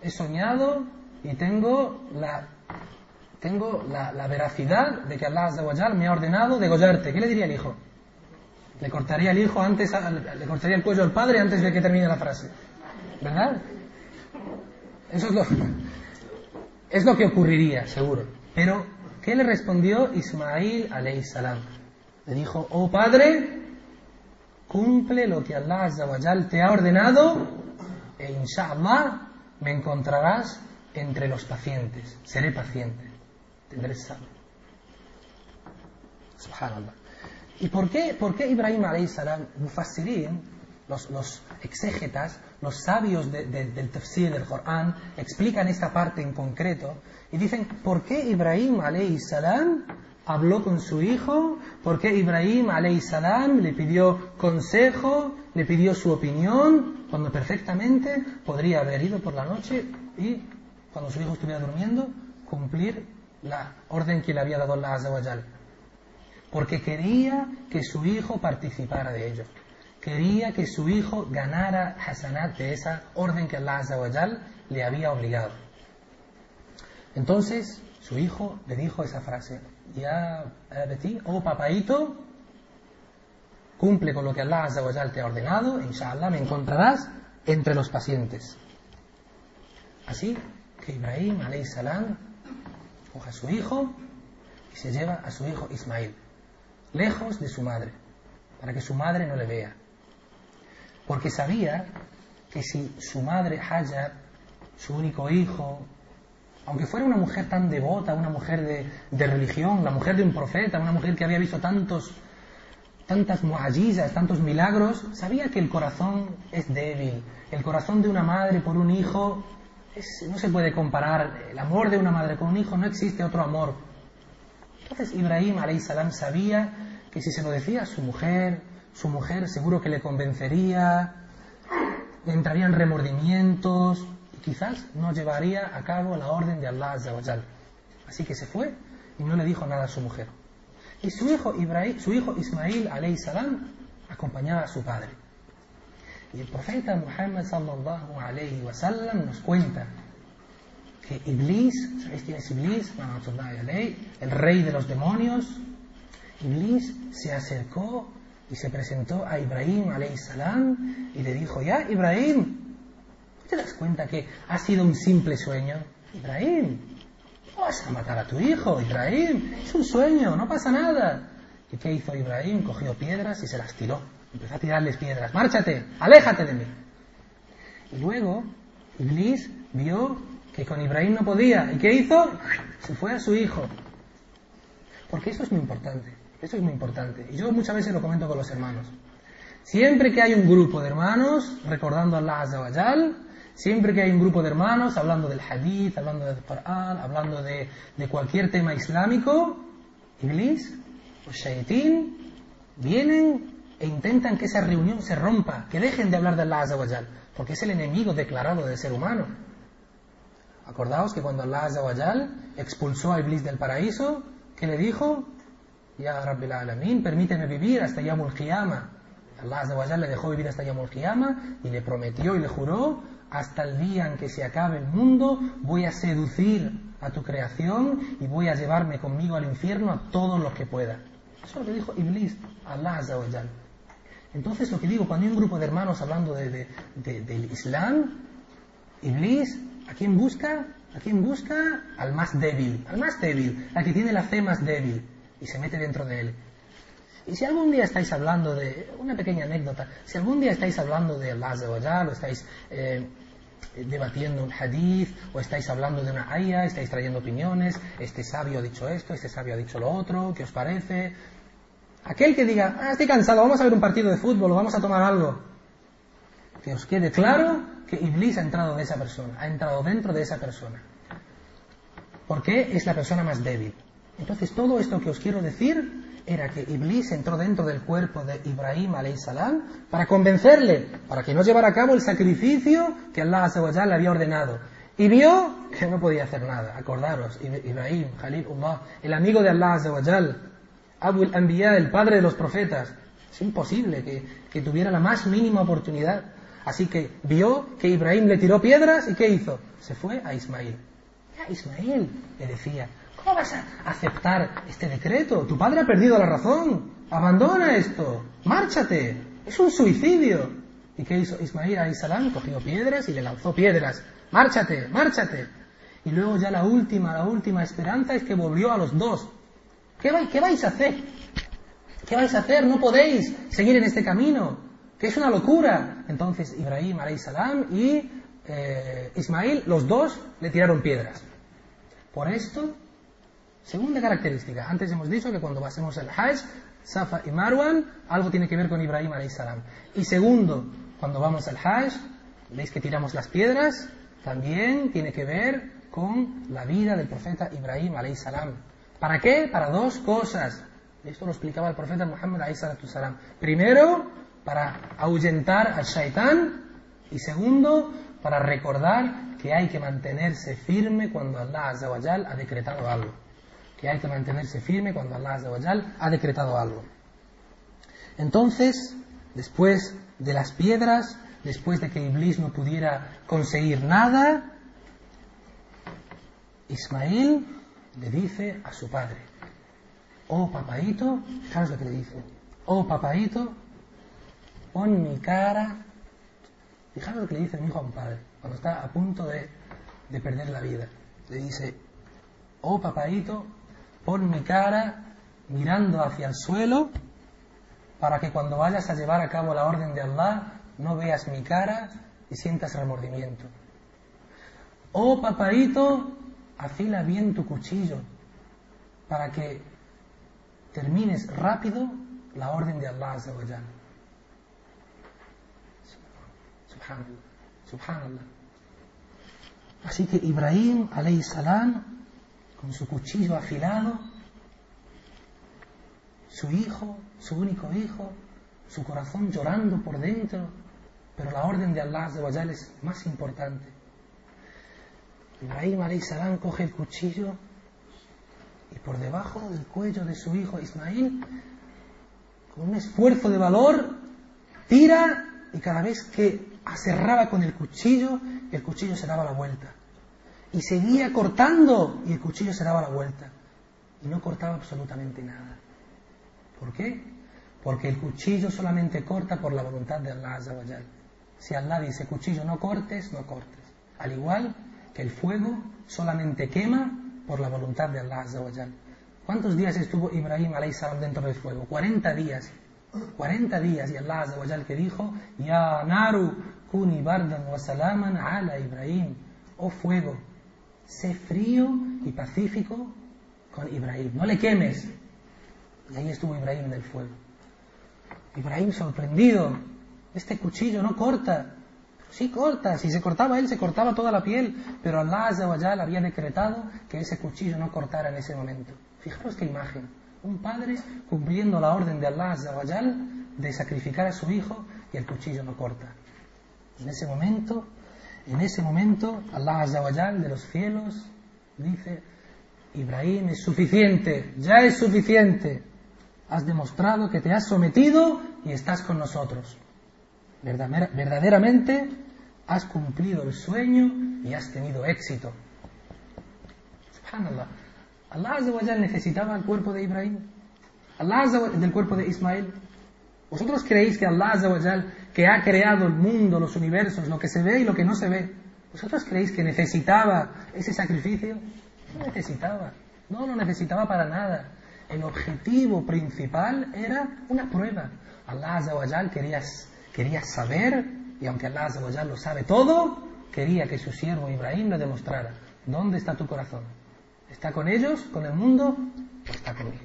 he soñado y tengo la, tengo la, veracidad de que Allah me ha ordenado degollarte. ¿Qué le diría el hijo? Le cortaría el hijo antes, le cortaría el cuello al padre antes de que termine la frase. ¿Verdad? Eso es lo, es lo que ocurriría, seguro. Pero, ¿qué le respondió Ismail salam? Le dijo, oh padre, cumple lo que Allah te ha ordenado e inshallah me encontrarás entre los pacientes. Seré paciente. Tendré salud. Subhanallah. ¿Y por qué, por qué Ibrahim salam, mufassirin, los, los exégetas, los sabios del tafsir del Corán explican esta parte en concreto y dicen, ¿por qué Ibrahim salam habló con su hijo? ¿Por qué Ibrahim salam le pidió consejo, le pidió su opinión, cuando perfectamente podría haber ido por la noche y, cuando su hijo estuviera durmiendo, cumplir la orden que le había dado Allah Azza Porque quería que su hijo participara de ello quería que su hijo ganara hasanat de esa orden que Allah Azawajal le había obligado. Entonces, su hijo le dijo esa frase, ya Betty, oh papaito, cumple con lo que Allah Azawajal te ha ordenado, inshallah me encontrarás entre los pacientes. Así que Ibrahim salam coge a su hijo y se lleva a su hijo Ismail, lejos de su madre, para que su madre no le vea porque sabía que si su madre Hajar, su único hijo, aunque fuera una mujer tan devota, una mujer de, religión, la mujer de un profeta, una mujer que había visto tantos, tantas muajizas, tantos milagros, sabía que el corazón es débil. El corazón de una madre por un hijo no se puede comparar. El amor de una madre con un hijo no existe otro amor. Entonces Ibrahim salam sabía que si se lo decía a su mujer, su mujer seguro que le convencería, entrarían remordimientos quizás no llevaría a cabo la orden de Allah Azawajal. Así que se fue y no le dijo nada a su mujer. Y su hijo, Ibrahim, su hijo Ismail salam acompañaba a su padre. Y el profeta Muhammad sallallahu alayhi wa nos cuenta que Iblis, ¿sabéis quién es Iblis? El rey de los demonios. Iblis se acercó y se presentó a Ibrahim salam y le dijo, ya Ibrahim, ¿te das cuenta que ha sido un simple sueño? Ibrahim, no vas a matar a tu hijo, Ibrahim, es un sueño, no pasa nada. ¿Y qué hizo Ibrahim? Cogió piedras y se las tiró. Empezó a tirarles piedras. Márchate, aléjate de mí. Y luego Iblis vio que con Ibrahim no podía. ¿Y qué hizo? Se fue a su hijo. Porque eso es muy importante. Eso es muy importante. Y yo muchas veces lo comento con los hermanos. Siempre que hay un grupo de hermanos recordando a Allah Azawajal, Siempre que hay un grupo de hermanos hablando del hadith, hablando del Corán, hablando de, cualquier tema islámico, Iblis o Shaitín vienen e intentan que esa reunión se rompa, que dejen de hablar de Allah Azawajal, porque es el enemigo declarado del ser humano. Acordaos que cuando Allah Azawajal expulsó a Iblis del paraíso, ¿qué le dijo? Ya Rabbil Alamin, permíteme vivir hasta Yamul Qiyama. Allah Azawajal le dejó vivir hasta Yamul Qiyama y le prometió y le juró hasta el día en que se acabe el mundo voy a seducir a tu creación y voy a llevarme conmigo al infierno a todos los que pueda. Eso es lo que dijo Iblis, Allah. Entonces lo que digo, cuando hay un grupo de hermanos hablando de, del Islam, Iblis, ¿a quién busca? ¿A quién busca? Al más débil, al más débil, al que tiene la fe más débil, y se mete dentro de él. Y si algún día estáis hablando de, una pequeña anécdota, si algún día estáis hablando de Allah o estáis eh, debatiendo un hadith, o estáis hablando de una ayah, estáis trayendo opiniones, este sabio ha dicho esto, este sabio ha dicho lo otro, ¿qué os parece? Aquel que diga, ah, estoy cansado, vamos a ver un partido de fútbol, vamos a tomar algo, que os quede claro que Iblis ha entrado de esa persona, ha entrado dentro de esa persona. Porque es la persona más débil. Entonces todo esto que os quiero decir era que Iblis entró dentro del cuerpo de Ibrahim salam para convencerle, para que no llevara a cabo el sacrificio que Allah le había ordenado. Y vio que no podía hacer nada. Acordaros, Ibrahim, Khalilullah, el amigo de Allah Abu al-Anbiya, el padre de los profetas. Es imposible que, que tuviera la más mínima oportunidad. Así que vio que Ibrahim le tiró piedras y ¿qué hizo? Se fue a Ismael. Ya Ismael, le decía, ¿Cómo vas a aceptar este decreto? Tu padre ha perdido la razón. Abandona esto. Márchate. Es un suicidio. ¿Y qué hizo Ismail salam? Cogió piedras y le lanzó piedras. Márchate, márchate. Y luego ya la última, la última esperanza es que volvió a los dos. ¿Qué, vais a hacer? ¿Qué vais a hacer? No podéis seguir en este camino, que es una locura. Entonces Ibrahim salam y eh, Ismail, los dos, le tiraron piedras. Por esto Segunda característica, antes hemos dicho que cuando pasemos el Hajj, Safa y Marwan, algo tiene que ver con Ibrahim salam. Y segundo, cuando vamos al Hajj, veis que tiramos las piedras, también tiene que ver con la vida del profeta Ibrahim salam. ¿Para qué? Para dos cosas. Esto lo explicaba el profeta Muhammad salam. Primero, para ahuyentar al shaitán y segundo, para recordar que hay que mantenerse firme cuando Allah ha decretado algo que hay que mantenerse firme cuando Allah ha decretado algo. Entonces, después de las piedras, después de que Iblis no pudiera conseguir nada, Ismael le dice a su padre, oh papaito, fijaros lo que le dice, oh papaito, pon mi cara, fijaros lo que le dice mi hijo a un padre, cuando está a punto de, de perder la vida, le dice, oh papaito, pon mi cara mirando hacia el suelo para que cuando vayas a llevar a cabo la orden de Allah no veas mi cara y sientas remordimiento. Oh papadito, afila bien tu cuchillo para que termines rápido la orden de Allah Subhanallah. Subhanallah. Así que Ibrahim alayhi salam con su cuchillo afilado, su hijo, su único hijo, su corazón llorando por dentro, pero la orden de Allah es más importante. Ibrahim salam coge el cuchillo y por debajo del cuello de su hijo Ismail, con un esfuerzo de valor, tira y cada vez que aserraba con el cuchillo, el cuchillo se daba la vuelta y seguía cortando y el cuchillo se daba la vuelta y no cortaba absolutamente nada. ¿Por qué? Porque el cuchillo solamente corta por la voluntad de Allah Azawajal. Si Allah dice cuchillo no cortes, no cortes. Al igual que el fuego solamente quema por la voluntad de Allah Azawajal. ¿Cuántos días estuvo Ibrahim salam dentro del fuego? 40 días. 40 días y Allah Azawajal que dijo, Ya naru kuni bardan wa salaman ala Ibrahim. Oh fuego, sé frío y pacífico con Ibrahim, no le quemes. Y ahí estuvo Ibrahim en el fuego. Ibrahim sorprendido, este cuchillo no corta. Sí corta, si se cortaba él, se cortaba toda la piel, pero Allah Azawajal había decretado que ese cuchillo no cortara en ese momento. Fijaros qué imagen. Un padre cumpliendo la orden de Allah Azawajal de sacrificar a su hijo y el cuchillo no corta. En ese momento, en ese momento, Allah Azawajal de los cielos dice, Ibrahim es suficiente, ya es suficiente. Has demostrado que te has sometido y estás con nosotros. Verdaderamente has cumplido el sueño y has tenido éxito. Subhanallah. Allah necesitaba el cuerpo de Ibrahim. Allah del cuerpo de Ismael. ¿Vosotros creéis que Allah que ha creado el mundo, los universos, lo que se ve y lo que no se ve, ¿vosotros creéis que necesitaba ese sacrificio? No necesitaba. No lo necesitaba para nada. El objetivo principal era una prueba. Allah quería quería saber, y aunque Allah lo sabe todo, quería que su siervo Ibrahim le demostrara, ¿dónde está tu corazón? ¿Está con ellos, con el mundo, o está conmigo?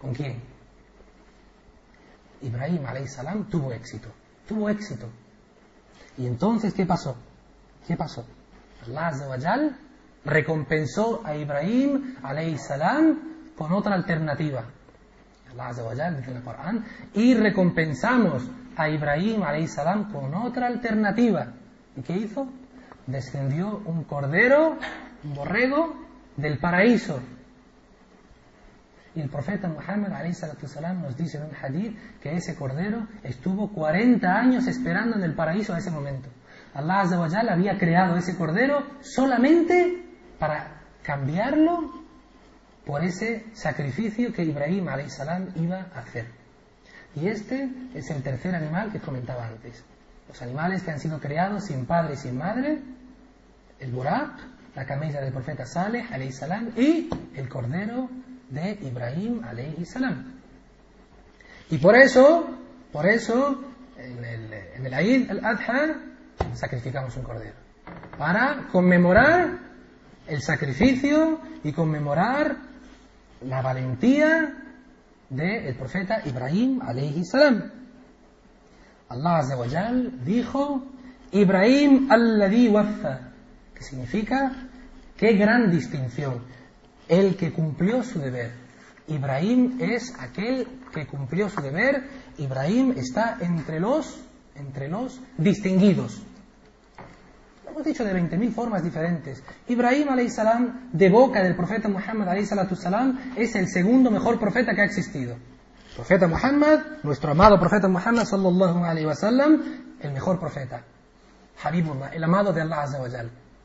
¿Con quién? Ibrahim salam tuvo éxito, tuvo éxito. Y entonces, ¿qué pasó? ¿Qué pasó? Allah recompensó a Ibrahim salam con otra alternativa. Allah dice en el Corán, y recompensamos a Ibrahim salam con otra alternativa. ¿Y qué hizo? Descendió un cordero, un borrego del paraíso. Y el profeta Muhammad salam nos dice en un hadith que ese cordero estuvo 40 años esperando en el paraíso a ese momento. Allah había creado ese cordero solamente para cambiarlo por ese sacrificio que Ibrahim salam iba a hacer. Y este es el tercer animal que comentaba antes. Los animales que han sido creados sin padre y sin madre, el burak, la camisa del profeta Saleh, salam, y el cordero de Ibrahim, salam. Y por eso, por eso, en el, en el Eid al-Adha, sacrificamos un cordero. Para conmemorar el sacrificio y conmemorar la valentía del profeta Ibrahim alayhi salam. Allah Azza wa dijo Ibrahim alladhi waffa, que significa qué gran distinción, el que cumplió su deber. Ibrahim es aquel que cumplió su deber, Ibrahim está entre los entre los distinguidos hemos dicho de 20.000 formas diferentes. Ibrahim salam, de boca del profeta Muhammad salam, es el segundo mejor profeta que ha existido. profeta Muhammad, nuestro amado profeta Muhammad sallallahu alayhi wa el mejor profeta. Habibullah, el amado de Allah azza wa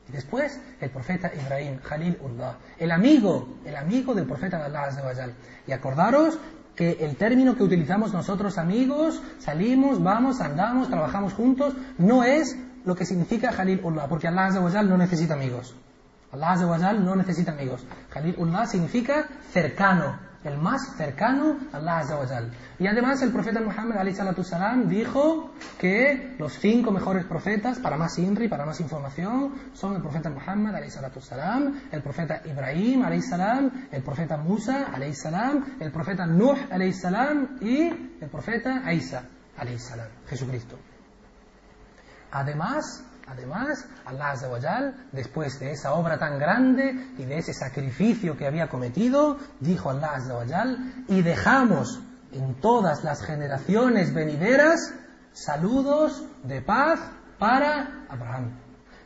Y después el profeta Ibrahim, Khalilullah, el amigo, el amigo del profeta de Allah Y acordaros que el término que utilizamos nosotros amigos, salimos, vamos, andamos, trabajamos juntos, no es lo que significa Khalilullah, porque Allah Azza no necesita amigos. Allah no necesita amigos. Khalilullah significa cercano, el más cercano a Allah Azza Y además el profeta Muhammad salam dijo que los cinco mejores profetas, para más inri, para más información, son el profeta Muhammad salam, el profeta Ibrahim salam, el profeta Musa salam, el profeta Nuh salam y el profeta Isa salam, Jesucristo. Además, además, Allah Azawajal, después de esa obra tan grande y de ese sacrificio que había cometido, dijo Allah Azawajal, y dejamos en todas las generaciones venideras saludos de paz para Abraham.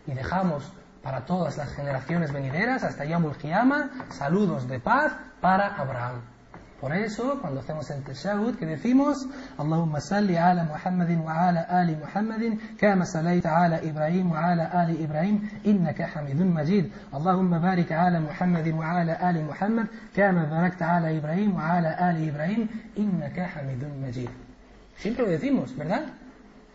Y dejamos para todas las generaciones venideras, hasta Yamul Qiyama, saludos de paz para Abraham. Por eso, cuando hacemos el tashahud, que decimos, Allahumma salli ala Muhammadin wa ala ali Muhammadin, kama salayta ala Ibrahim wa ala ali Ibrahim, innaka hamidun majid. Allahumma barik ala Muhammadin wa ala ali Muhammad, kama barakta ala Ibrahim wa ala ali Ibrahim, innaka hamidun majid. Siempre lo decimos, ¿verdad?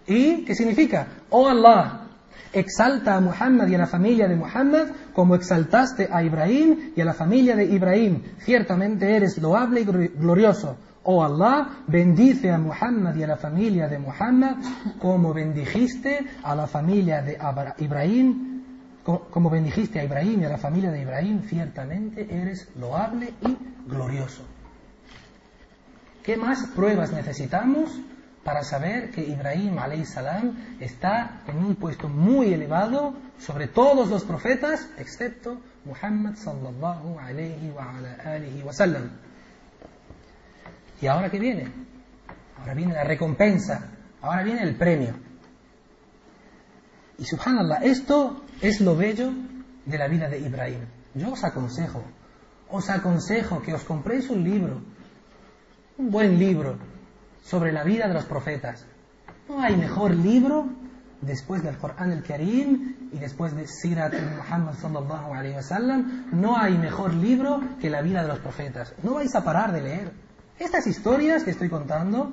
¿Y qué significa? Oh Allah, Exalta a Muhammad y a la familia de Muhammad como exaltaste a Ibrahim y a la familia de Ibrahim. Ciertamente eres loable y glorioso. Oh Allah, bendice a Muhammad y a la familia de Muhammad como bendijiste a la familia de Ibrahim, como bendijiste a Ibrahim y a la familia de Ibrahim, ciertamente eres loable y glorioso. ¿Qué más pruebas necesitamos para saber que Ibrahim salam está en un puesto muy elevado sobre todos los profetas, excepto Muhammad sallallahu alayhi wa alihi wa sallam. ¿Y ahora qué viene? Ahora viene la recompensa, ahora viene el premio. Y subhanallah, esto es lo bello de la vida de Ibrahim. Yo os aconsejo, os aconsejo que os compréis un libro, un buen libro, sobre la vida de los profetas. No hay mejor libro después del Corán el Karim y después de Sirat Muhammad sallallahu alayhi wasallam, no hay mejor libro que la vida de los profetas. No vais a parar de leer. Estas historias que estoy contando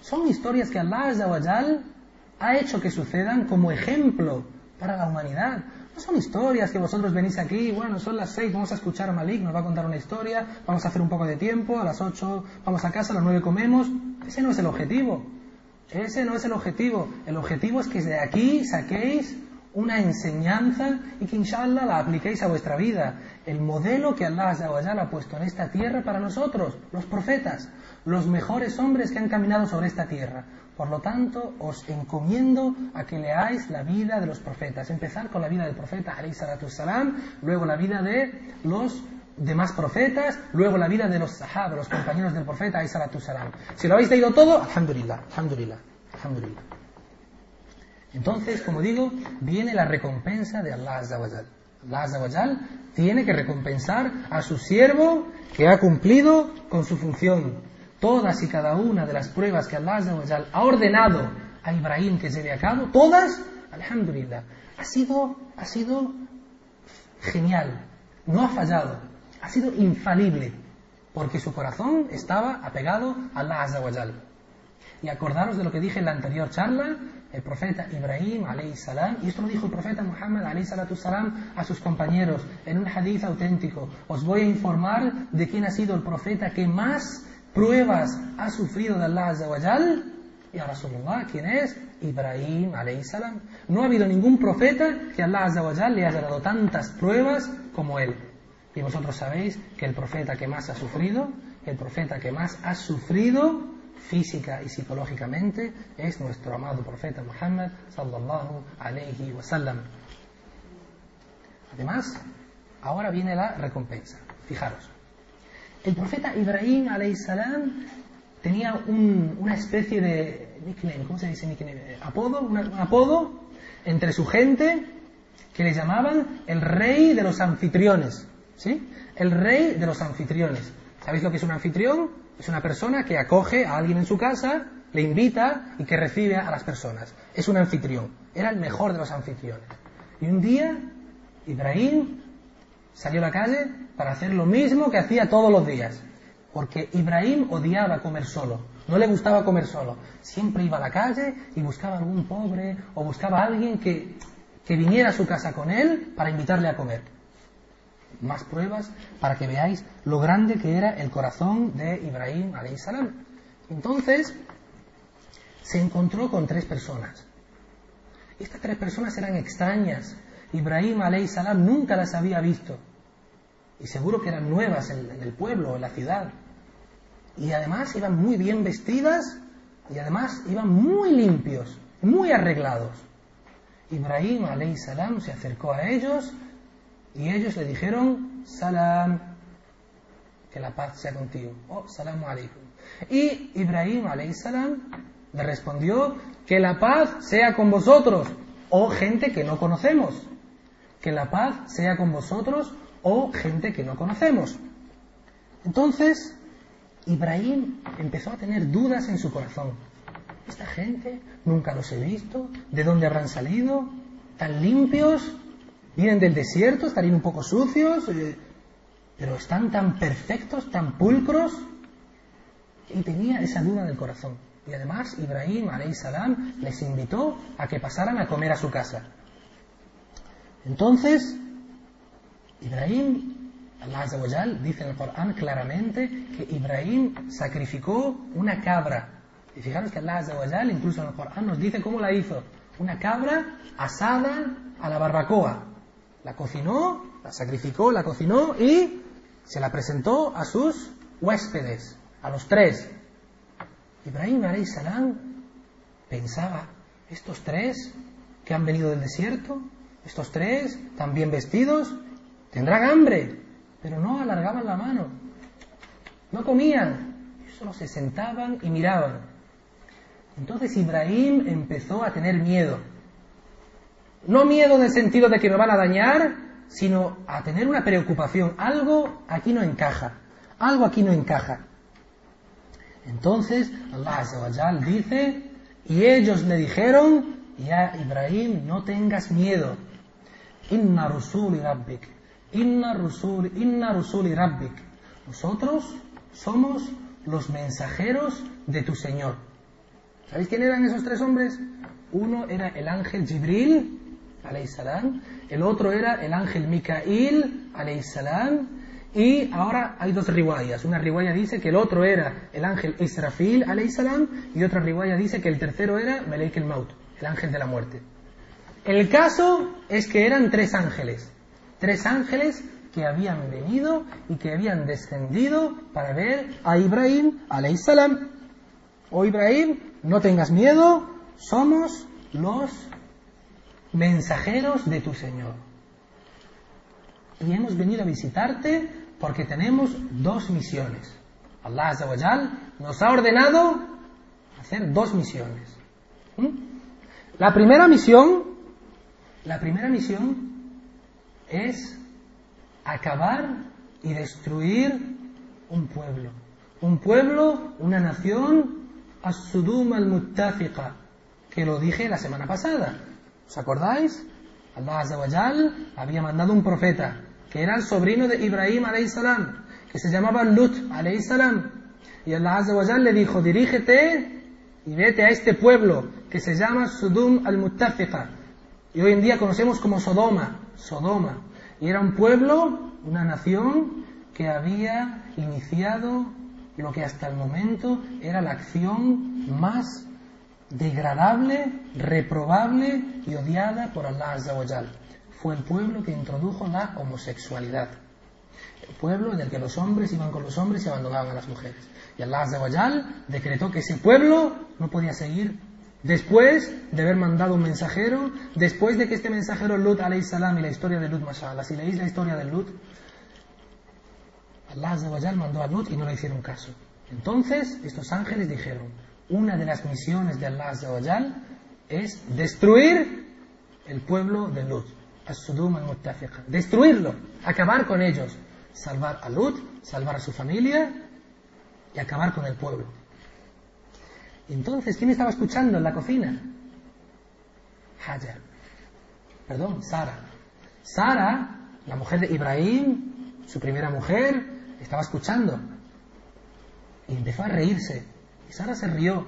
son historias que Allah ha hecho que sucedan como ejemplo para la humanidad. No son historias que vosotros venís aquí, bueno, son las seis, vamos a escuchar a Malik, nos va a contar una historia, vamos a hacer un poco de tiempo, a las ocho vamos a casa, a las nueve comemos. Ese no es el objetivo. Ese no es el objetivo. El objetivo es que de aquí saquéis una enseñanza y que inshallah la apliquéis a vuestra vida. El modelo que Allah ha puesto en esta tierra para nosotros, los profetas, los mejores hombres que han caminado sobre esta tierra. Por lo tanto, os encomiendo a que leáis la vida de los profetas. Empezar con la vida del profeta, salam, luego la vida de los demás profetas, luego la vida de los sahaba, los compañeros del profeta, salam. Si lo habéis leído todo, alhamdulillah, alhamdulillah, alhamdulillah. Entonces, como digo, viene la recompensa de Allah Azzawajal. Allah tiene que recompensar a su siervo que ha cumplido con su función, todas y cada una de las pruebas que Allah ha ordenado a Ibrahim que lleve a cabo, todas, alhamdulillah, ha sido, ha sido genial, no ha fallado, ha sido infalible, porque su corazón estaba apegado a Allah Y acordaros de lo que dije en la anterior charla, el profeta Ibrahim salam, y esto lo dijo el profeta Muhammad salam a sus compañeros en un hadith auténtico. Os voy a informar de quién ha sido el profeta que más pruebas ha sufrido de Allah Azza y a Rasulullah, ¿quién es? Ibrahim salam. No ha habido ningún profeta que Allah Azza le haya dado tantas pruebas como él. Y vosotros sabéis que el profeta que más ha sufrido, el profeta que más ha sufrido física y psicológicamente es nuestro amado profeta Muhammad sallallahu alayhi wasallam. Además, ahora viene la recompensa. Fijaros. El profeta Ibrahim salam tenía una especie de nickname, ¿cómo se dice nickname? Apodo, un apodo entre su gente que le llamaban el rey de los anfitriones. ¿Sí? El rey de los anfitriones. ¿Sabéis lo que es un anfitrión? Es una persona que acoge a alguien en su casa, le invita y que recibe a las personas. Es un anfitrión. Era el mejor de los anfitriones. Y un día, Ibrahim salió a la calle para hacer lo mismo que hacía todos los días. Porque Ibrahim odiaba comer solo, no le gustaba comer solo. Siempre iba a la calle y buscaba algún pobre o buscaba a alguien que, que viniera a su casa con él para invitarle a comer. Más pruebas para que veáis lo grande que era el corazón de Ibrahim salam. Entonces, se encontró con tres personas. Estas tres personas eran extrañas. Ibrahim salam nunca las había visto y seguro que eran nuevas en, el pueblo, en la ciudad. Y además iban muy bien vestidas y además iban muy limpios, muy arreglados. Ibrahim salam se acercó a ellos y ellos le dijeron salam, que la paz sea contigo. Oh, salam aleikum. Y Ibrahim salam le respondió que la paz sea con vosotros, oh gente que no conocemos. Que la paz sea con vosotros, o gente que no conocemos. Entonces, Ibrahim empezó a tener dudas en su corazón. Esta gente nunca los he visto, ¿de dónde habrán salido? ¿Tan limpios? ¿Vienen del desierto? ¿Estarían un poco sucios? Eh, pero están tan perfectos, tan pulcros. Y tenía esa duda en el corazón. Y además Ibrahim salam les invitó a que pasaran a comer a su casa. Entonces Ibrahim, Allah dice en el Corán claramente que Ibrahim sacrificó una cabra. Y fijaros que Allah incluso en el Corán nos dice cómo la hizo. Una cabra asada a la barbacoa. La cocinó, la sacrificó, la cocinó y se la presentó a sus huéspedes, a los tres. Ibrahim salam pensaba, estos tres que han venido del desierto, estos tres tan bien vestidos, tendrán hambre, pero no alargaban la mano, no comían, solo se sentaban y miraban. Entonces Ibrahim empezó a tener miedo. No miedo en el sentido de que me van a dañar, sino a tener una preocupación. Algo aquí no encaja. Algo aquí no encaja. Entonces Allah dice, y ellos le dijeron, ya Ibrahim, no tengas miedo. Inna rusuli rabbik. Inna rusuli, inna rusuli rabbik. Nosotros somos los mensajeros de tu Señor. ¿Sabéis quién eran esos tres hombres? Uno era el ángel Jibril, salam, el otro era el ángel Mikail, salam, y ahora hay dos riwayas. Una riwaya dice que el otro era el ángel Israfil, salam, y otra riwaya dice que el tercero era Meleik el Maut, el ángel de la muerte. El caso es que eran tres ángeles, tres ángeles que habían venido y que habían descendido para ver a Ibrahim, salam. O Ibrahim, no tengas miedo, somos los mensajeros de tu Señor. Y hemos venido a visitarte porque tenemos dos misiones. Allah Azawajal nos ha ordenado hacer dos misiones. La primera misión, la primera misión es acabar y destruir un pueblo. Un pueblo, una nación, as-sudum al-muttafiqa, que lo dije la semana pasada. ¿Os acordáis? Allah Azawajal había mandado un profeta, que era el sobrino de Ibrahim salam, que se llamaba Lut salam. Y Allah Azawajal le dijo, dirígete y vete a este pueblo que se llama Sudum al-Muttafiqa. Y hoy en día conocemos como Sodoma, Sodoma. Y era un pueblo, una nación que había iniciado lo que hasta el momento era la acción más degradable, reprobable y odiada por Allah Azza Fue el pueblo que introdujo la homosexualidad. El pueblo en el que los hombres iban con los hombres y abandonaban a las mujeres. Y Allah Azza decretó que ese pueblo no podía seguir después de haber mandado un mensajero, después de que este mensajero Lut salam y la historia de Lut, mashallah, si leéis la historia de Lut, Allah mandó a Lut y no le hicieron caso. Entonces, estos ángeles dijeron, una de las misiones de Allah es destruir el pueblo de Lut, As-Sudum al-Muttafiqa, destruirlo, acabar con ellos, salvar a Lut, salvar a su familia y acabar con el pueblo. Entonces, ¿quién estaba escuchando en la cocina? Hajar. Perdón, Sara. Sara, la mujer de Ibrahim, su primera mujer, estaba escuchando. Y empezó a reírse. Y Sara se rió.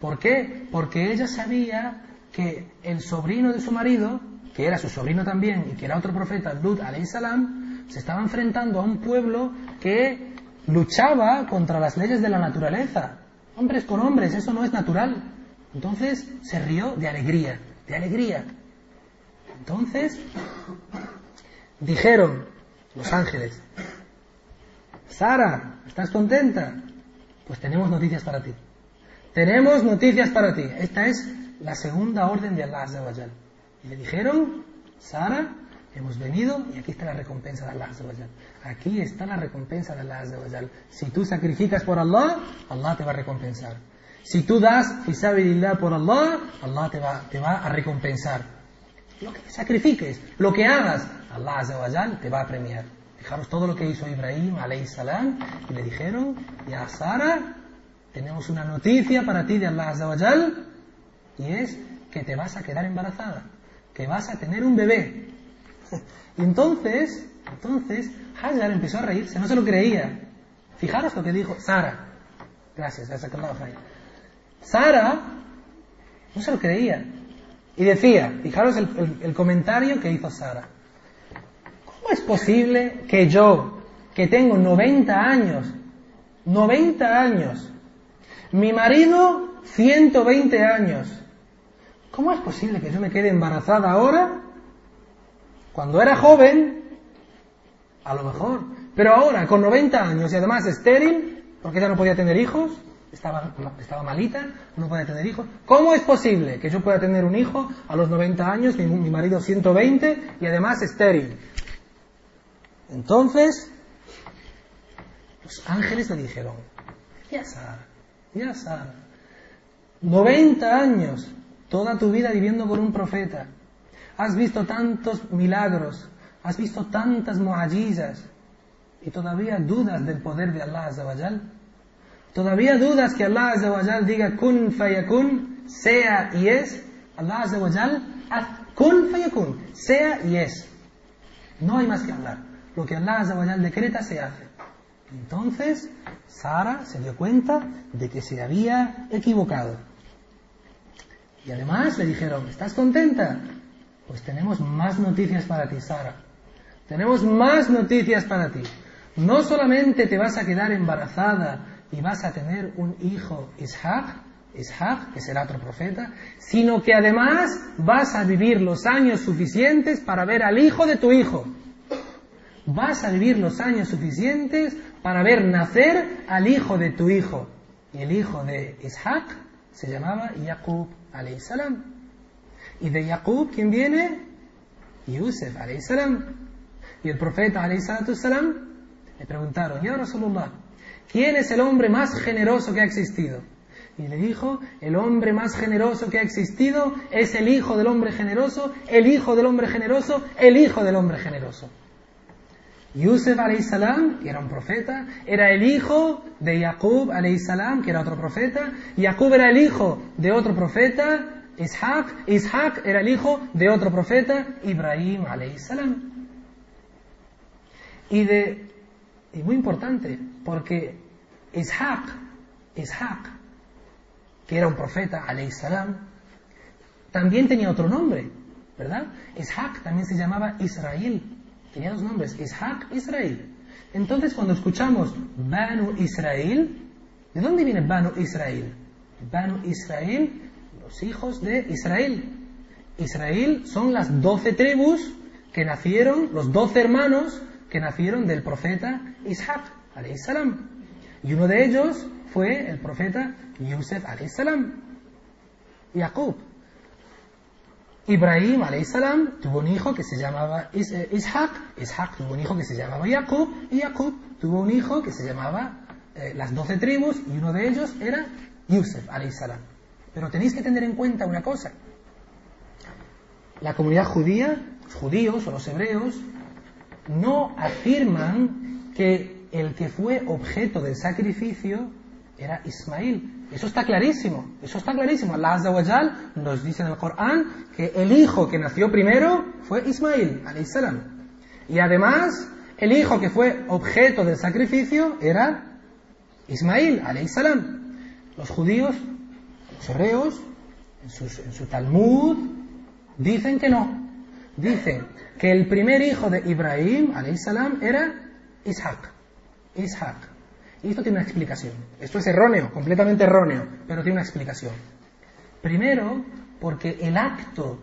¿Por qué? Porque ella sabía que el sobrino de su marido, que era su sobrino también y que era otro profeta, Lut salam, se estaba enfrentando a un pueblo que luchaba contra las leyes de la naturaleza. Hombres con hombres, eso no es natural. Entonces se rió de alegría, de alegría. Entonces dijeron los ángeles, Sara, ¿estás contenta? Pues tenemos noticias para ti. Tenemos noticias para ti. Esta es la segunda orden de Allah. Y le dijeron, Sara, hemos venido y aquí está la recompensa de Allah. Aquí está la recompensa de Allah. Si tú sacrificas por Allah, Allah te va a recompensar. Si tú das fisabilidad por Allah, Allah te va, te va a recompensar. Lo que sacrifiques, lo que hagas, Allah te va a premiar. Fijaros todo lo que hizo Ibrahim, salam, y le dijeron, ya Sara, tenemos una noticia para ti de Allah y es que te vas a quedar embarazada, que vas a tener un bebé. Y entonces, entonces, Hajar empezó a reírse, no se lo creía. Fijaros lo que dijo Sara. Gracias, Sara no se lo creía. Y decía, fijaros el comentario que hizo Sara es posible que yo, que tengo 90 años, 90 años, mi marido 120 años, ¿cómo es posible que yo me quede embarazada ahora? Cuando era joven, a lo mejor, pero ahora con 90 años y además estéril, porque ya no podía tener hijos, estaba, estaba malita, no podía tener hijos. ¿Cómo es posible que yo pueda tener un hijo a los 90 años, mi, mi marido 120 y además estéril? Entonces, los ángeles le dijeron, ya Sara, ya Sara, 90 años, toda tu vida viviendo con un profeta, has visto tantos milagros, has visto tantas muajizas y todavía dudas del poder de Allah Azawajal. Todavía dudas que Allah Azawajal diga kun fayakun, sea y es. Allah Azawajal, haz kun fayakun, sea y es. No hay más que hablar. Lo que Allah Azawajal decreta se hace. Entonces, Sara se dio cuenta de que se había equivocado. Y además le dijeron, ¿estás contenta? Pues tenemos más noticias para ti, Sara. Tenemos más noticias para ti. No solamente te vas a quedar embarazada y vas a tener un hijo, Ishaq, Ishaq, que será otro profeta, sino que además vas a vivir los años suficientes para ver al hijo de tu hijo. Vas a vivir los años suficientes para ver nacer al hijo de tu hijo. Y el hijo de Ishaq se llamaba Yaqub salam. Y de Yaqub, ¿quién viene? Yusuf salam. Y el profeta salam le preguntaron, Ya Rasulullah, ¿quién es el hombre más generoso que ha existido? Y le dijo, el hombre más generoso que ha existido es el hijo del hombre generoso, el hijo del hombre generoso, el hijo del hombre generoso. Yusuf salam, era un profeta, era el hijo de Yaqub salam, que era otro profeta. Yaqub era el hijo de otro profeta, Ishaq. Ishaq era el hijo de otro profeta, Ibrahim salam. Y de y muy importante, porque Ishaq, Ishaq, que era un profeta, salam, también tenía otro nombre, ¿verdad? Ishaq también se llamaba Israel, tenía dos nombres, Ishaq, Israel. Entonces cuando escuchamos Banu Israel, ¿de dónde viene Banu Israel? Banu Israel, los hijos de Israel. Israel son las doce tribus que nacieron, los doce hermanos que nacieron del profeta Ishaq, salam. Y uno de ellos fue el profeta Yusuf, salam. Yaqub. Ibrahim, salam, tuvo un hijo que se llamaba eh, Ishaq, Ishaq tuvo un hijo que se llamaba Yaqub, y Yaqub tuvo un hijo que se llamaba eh, las doce tribus, y uno de ellos era Yusuf, salam. Pero tenéis que tener en cuenta una cosa. La comunidad judía, los judíos o los hebreos, no afirman que el que fue objeto del sacrificio era Ismail. Eso está clarísimo, eso está clarísimo. Allah Azza nos dice en el Corán que el hijo que nació primero fue Ismail, salam. Y además, el hijo que fue objeto del sacrificio era Ismail, salam. Los judíos, los hebreos, en, su Talmud, dicen que no. Dicen que el primer hijo de Ibrahim, salam, era Ishaq. Ishaq. Y esto tiene una explicación. Esto es erróneo, completamente erróneo, pero tiene una explicación. Primero, porque el acto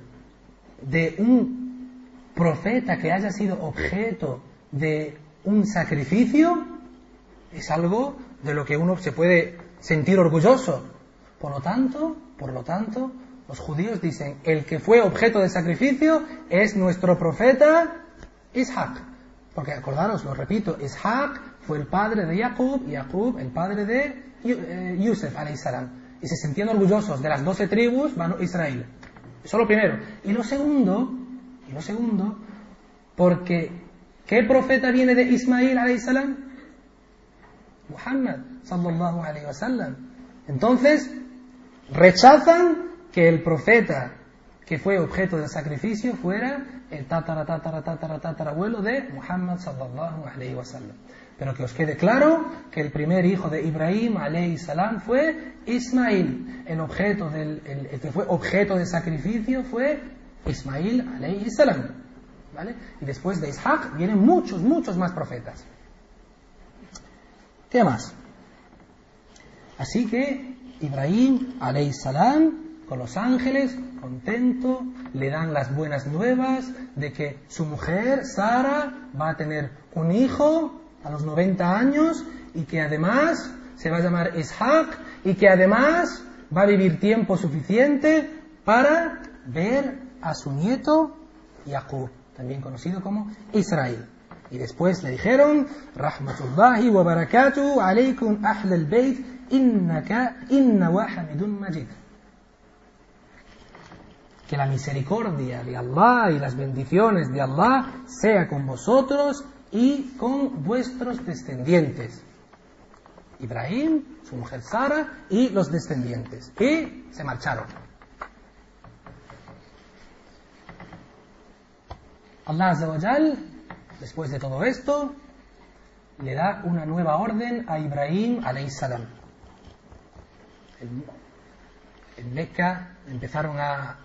de un profeta que haya sido objeto de un sacrificio es algo de lo que uno se puede sentir orgulloso. Por lo tanto, por lo tanto, los judíos dicen, el que fue objeto de sacrificio es nuestro profeta Ishaq. Porque acordaros, lo repito, Ishaq fue el padre de Jacob y Jacob el padre de eh, Yusuf, salam. Y se sentían orgullosos de las doce tribus, bueno, Israel. Eso es lo primero. Y lo segundo, y lo segundo, porque ¿qué profeta viene de Ismail, salam? Muhammad, sallallahu alayhi wa sallam. Entonces, rechazan que el profeta que fue objeto del sacrificio fuera el tatara, tatara, tatara, tatarabuelo de Muhammad sallallahu alayhi wa sallam. Pero que os quede claro que el primer hijo de Ibrahim alayhi salam fue Ismail. El, objeto del, el, que fue objeto de sacrificio fue Ismail alayhi salam. ¿Vale? Y después de Ishaq vienen muchos, muchos más profetas. ¿Qué más? Así que Ibrahim alayhi salam con los ángeles, contento, le dan las buenas nuevas de que su mujer, Sara, va a tener un hijo a los 90 años y que además se va a llamar Ishaq y que además va a vivir tiempo suficiente para ver a su nieto Yaqub, también conocido como Israel. Y después le dijeron, Rahmatullahi wa barakatuh alaykum ahl al-bayt innaka inna wa hamidun majid. Que la misericordia de Allah y las bendiciones de Allah sea con vosotros y con vuestros descendientes. Ibrahim, su mujer Sara y los descendientes. Y se marcharon. Allah después de todo esto, le da una nueva orden a Ibrahim salam. En Meca empezaron a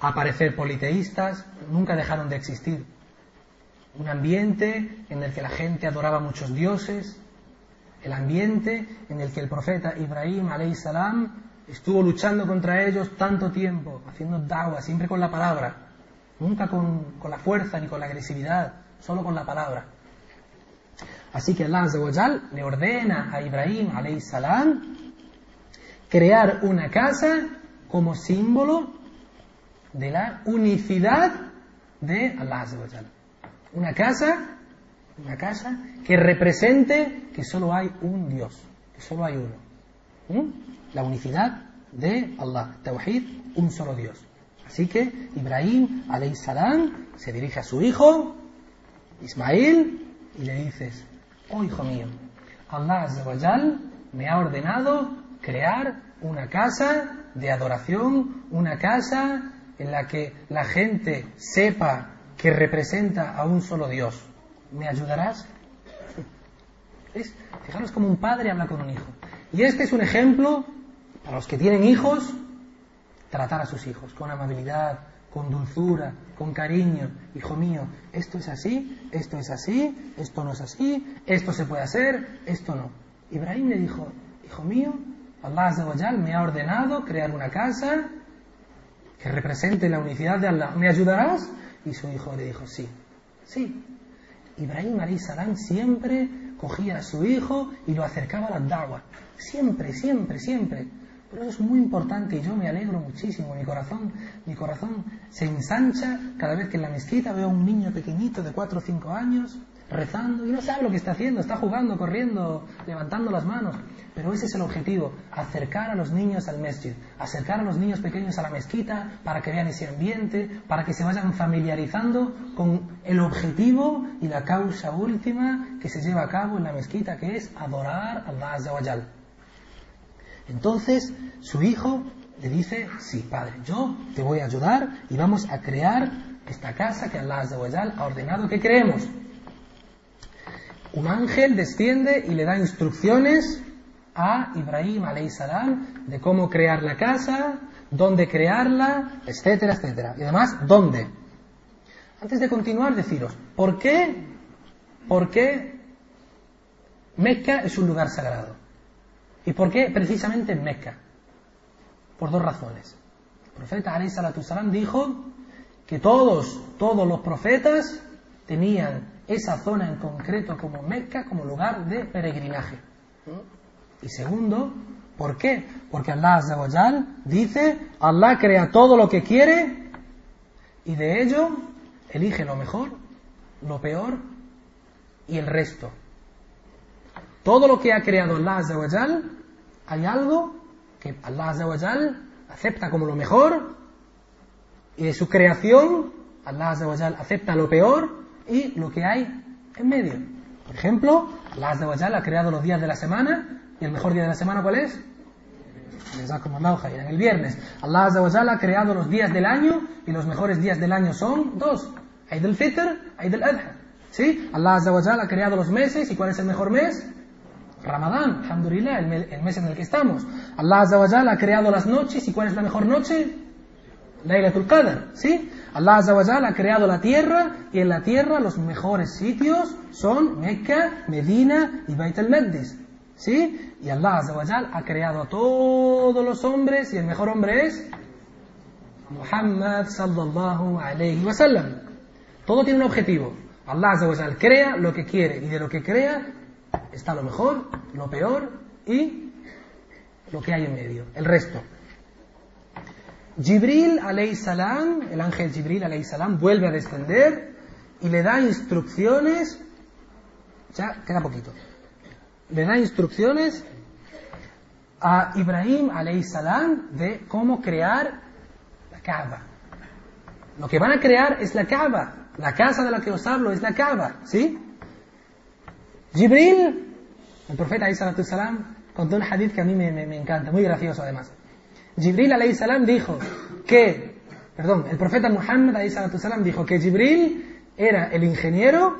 aparecer politeístas, nunca dejaron de existir. Un ambiente en el que la gente adoraba a muchos dioses, el ambiente en el que el profeta Ibrahim salam estuvo luchando contra ellos tanto tiempo, haciendo da'wah, siempre con la palabra nunca con, la fuerza ni con la agresividad, solo con la palabra. Así que Allah le ordena a Ibrahim salam crear una casa como símbolo de la unicidad de Allah Una casa, una casa que represente que solo hay un Dios, que solo hay uno. ¿Mm? La unicidad de Allah, Tawhid, un solo Dios. Así que Ibrahim salam se dirige a su hijo, Ismail, y le dices, oh hijo mío, Allah me ha ordenado crear una casa de adoración, una casa en la que la gente sepa que representa a un solo Dios. ¿Me ayudarás? ¿Ves? Fijaros como un padre habla con un hijo. Y este es un ejemplo para los que tienen hijos tratar a sus hijos con amabilidad, con dulzura, con cariño. Hijo mío, esto es así, esto es así, esto no es así, esto se puede hacer, esto no. Ibrahim le dijo, hijo mío, Allah me ha ordenado crear una casa que represente la unicidad de Allah. ¿Me ayudarás? Y su hijo le dijo, sí, sí. Ibrahim salam siempre cogía a su hijo y lo acercaba a la da'wah. Siempre, siempre, siempre. Pero eso es muy importante y yo me alegro muchísimo. Mi corazón, mi corazón se ensancha cada vez que en la mezquita veo a un niño pequeñito de 4 o 5 años rezando y no sabe lo que está haciendo, está jugando, corriendo, levantando las manos. Pero ese es el objetivo, acercar a los niños al masjid, acercar a los niños pequeños a la mezquita para que vean ese ambiente, para que se vayan familiarizando con el objetivo y la causa última que se lleva a cabo en la mezquita, que es adorar a Allah Azza entonces su hijo le dice, sí, padre, yo te voy a ayudar y vamos a crear esta casa que Allah ha ordenado que creemos. Un ángel desciende y le da instrucciones a Ibrahim salam de cómo crear la casa, dónde crearla, etcétera, etcétera. Y además, ¿dónde? Antes de continuar, deciros, ¿por qué, por qué Mecca es un lugar sagrado? ¿Y por qué precisamente en Mecca? Por dos razones. El profeta salam dijo que todos, todos los profetas tenían esa zona en concreto como Mecca como lugar de peregrinaje. Y segundo, ¿por qué? Porque Allah dice, Allah crea todo lo que quiere y de ello elige lo mejor, lo peor y el resto. Todo lo que ha creado Allah hay algo que Allah acepta como lo mejor y de su creación Allah acepta lo peor y lo que hay en medio. Por ejemplo, Allah ha creado los días de la semana y el mejor día de la semana ¿cuál es? El viernes. Allah ha creado los días del año y los mejores días del año son dos. Eid al-Fitr, Eid al-Adha. ¿Sí? Allah ha creado los meses y ¿cuál es el mejor mes? Ramadán, alhamdulillah, el mes en el que estamos. Allah Azza ha creado las noches y ¿cuál es la mejor noche? Laylatul Qadr, ¿sí? Allah Azza ha creado la tierra y en la tierra los mejores sitios son Mecca, Medina y Bait al-Maqdis, ¿sí? Y Allah Azza ha creado a todos los hombres y el mejor hombre es Muhammad sallallahu alayhi wa sallam. Todo tiene un objetivo. Allah Azza crea lo que quiere y de lo que crea está lo mejor, lo peor y lo que hay en medio, el resto. Jibril salam, el ángel Jibril salam, vuelve a descender y le da instrucciones, ya queda poquito, le da instrucciones a Ibrahim salam de cómo crear la Kaaba. Lo que van a crear es la Kaaba, la casa de la que os hablo es la Kaaba, ¿sí? Jibril, el profeta salam, contó un hadith que a mí me, me encanta, muy gracioso además. Jibril salam dijo que, perdón, el profeta Muhammad salam dijo que Jibril era el ingeniero,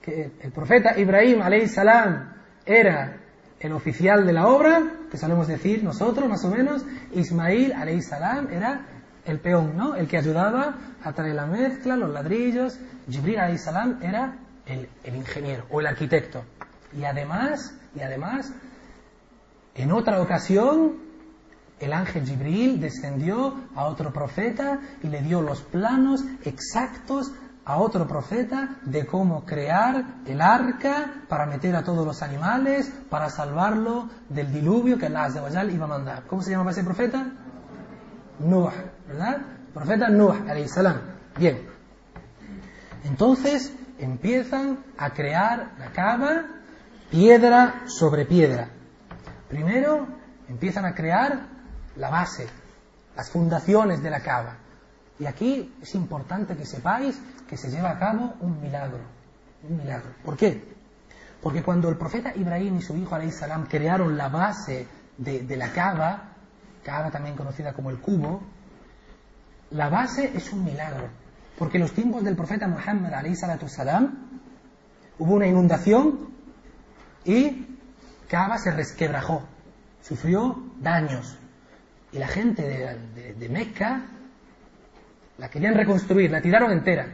que el profeta Ibrahim salam era el oficial de la obra, que solemos decir nosotros más o menos, Ismail salam era el peón, ¿no? El que ayudaba a traer la mezcla, los ladrillos. Jibril salam era el, el ingeniero o el arquitecto. Y además, y además, en otra ocasión, el ángel Jibril descendió a otro profeta y le dio los planos exactos a otro profeta de cómo crear el arca para meter a todos los animales, para salvarlo del diluvio que Allah iba a mandar. ¿Cómo se llamaba ese profeta? Nuh, ¿verdad? Profeta Nuh, salam. Bien. Entonces empiezan a crear la cama piedra sobre piedra. Primero empiezan a crear la base, las fundaciones de la cava. Y aquí es importante que sepáis que se lleva a cabo un milagro. Un milagro. ¿Por qué? Porque cuando el profeta Ibrahim y su hijo salam crearon la base de, la cava, cava también conocida como el cubo, la base es un milagro. Porque en los tiempos del profeta Muhammad salam hubo una inundación y Kaaba se resquebrajó, sufrió daños. Y la gente de, de, Mecca la querían reconstruir, la tiraron entera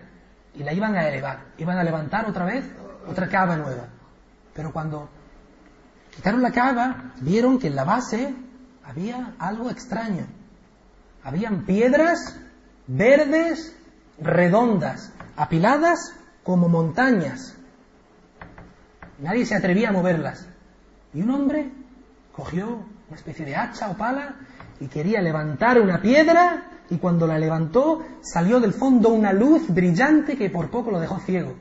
y la iban a elevar, iban a levantar otra vez otra cava nueva. Pero cuando quitaron la cava, vieron que en la base había algo extraño. Habían piedras verdes, redondas, apiladas como montañas. Nadie se atrevía a moverlas. Y un hombre cogió una especie de hacha o pala y quería levantar una piedra y cuando la levantó salió del fondo una luz brillante que por poco lo dejó ciego.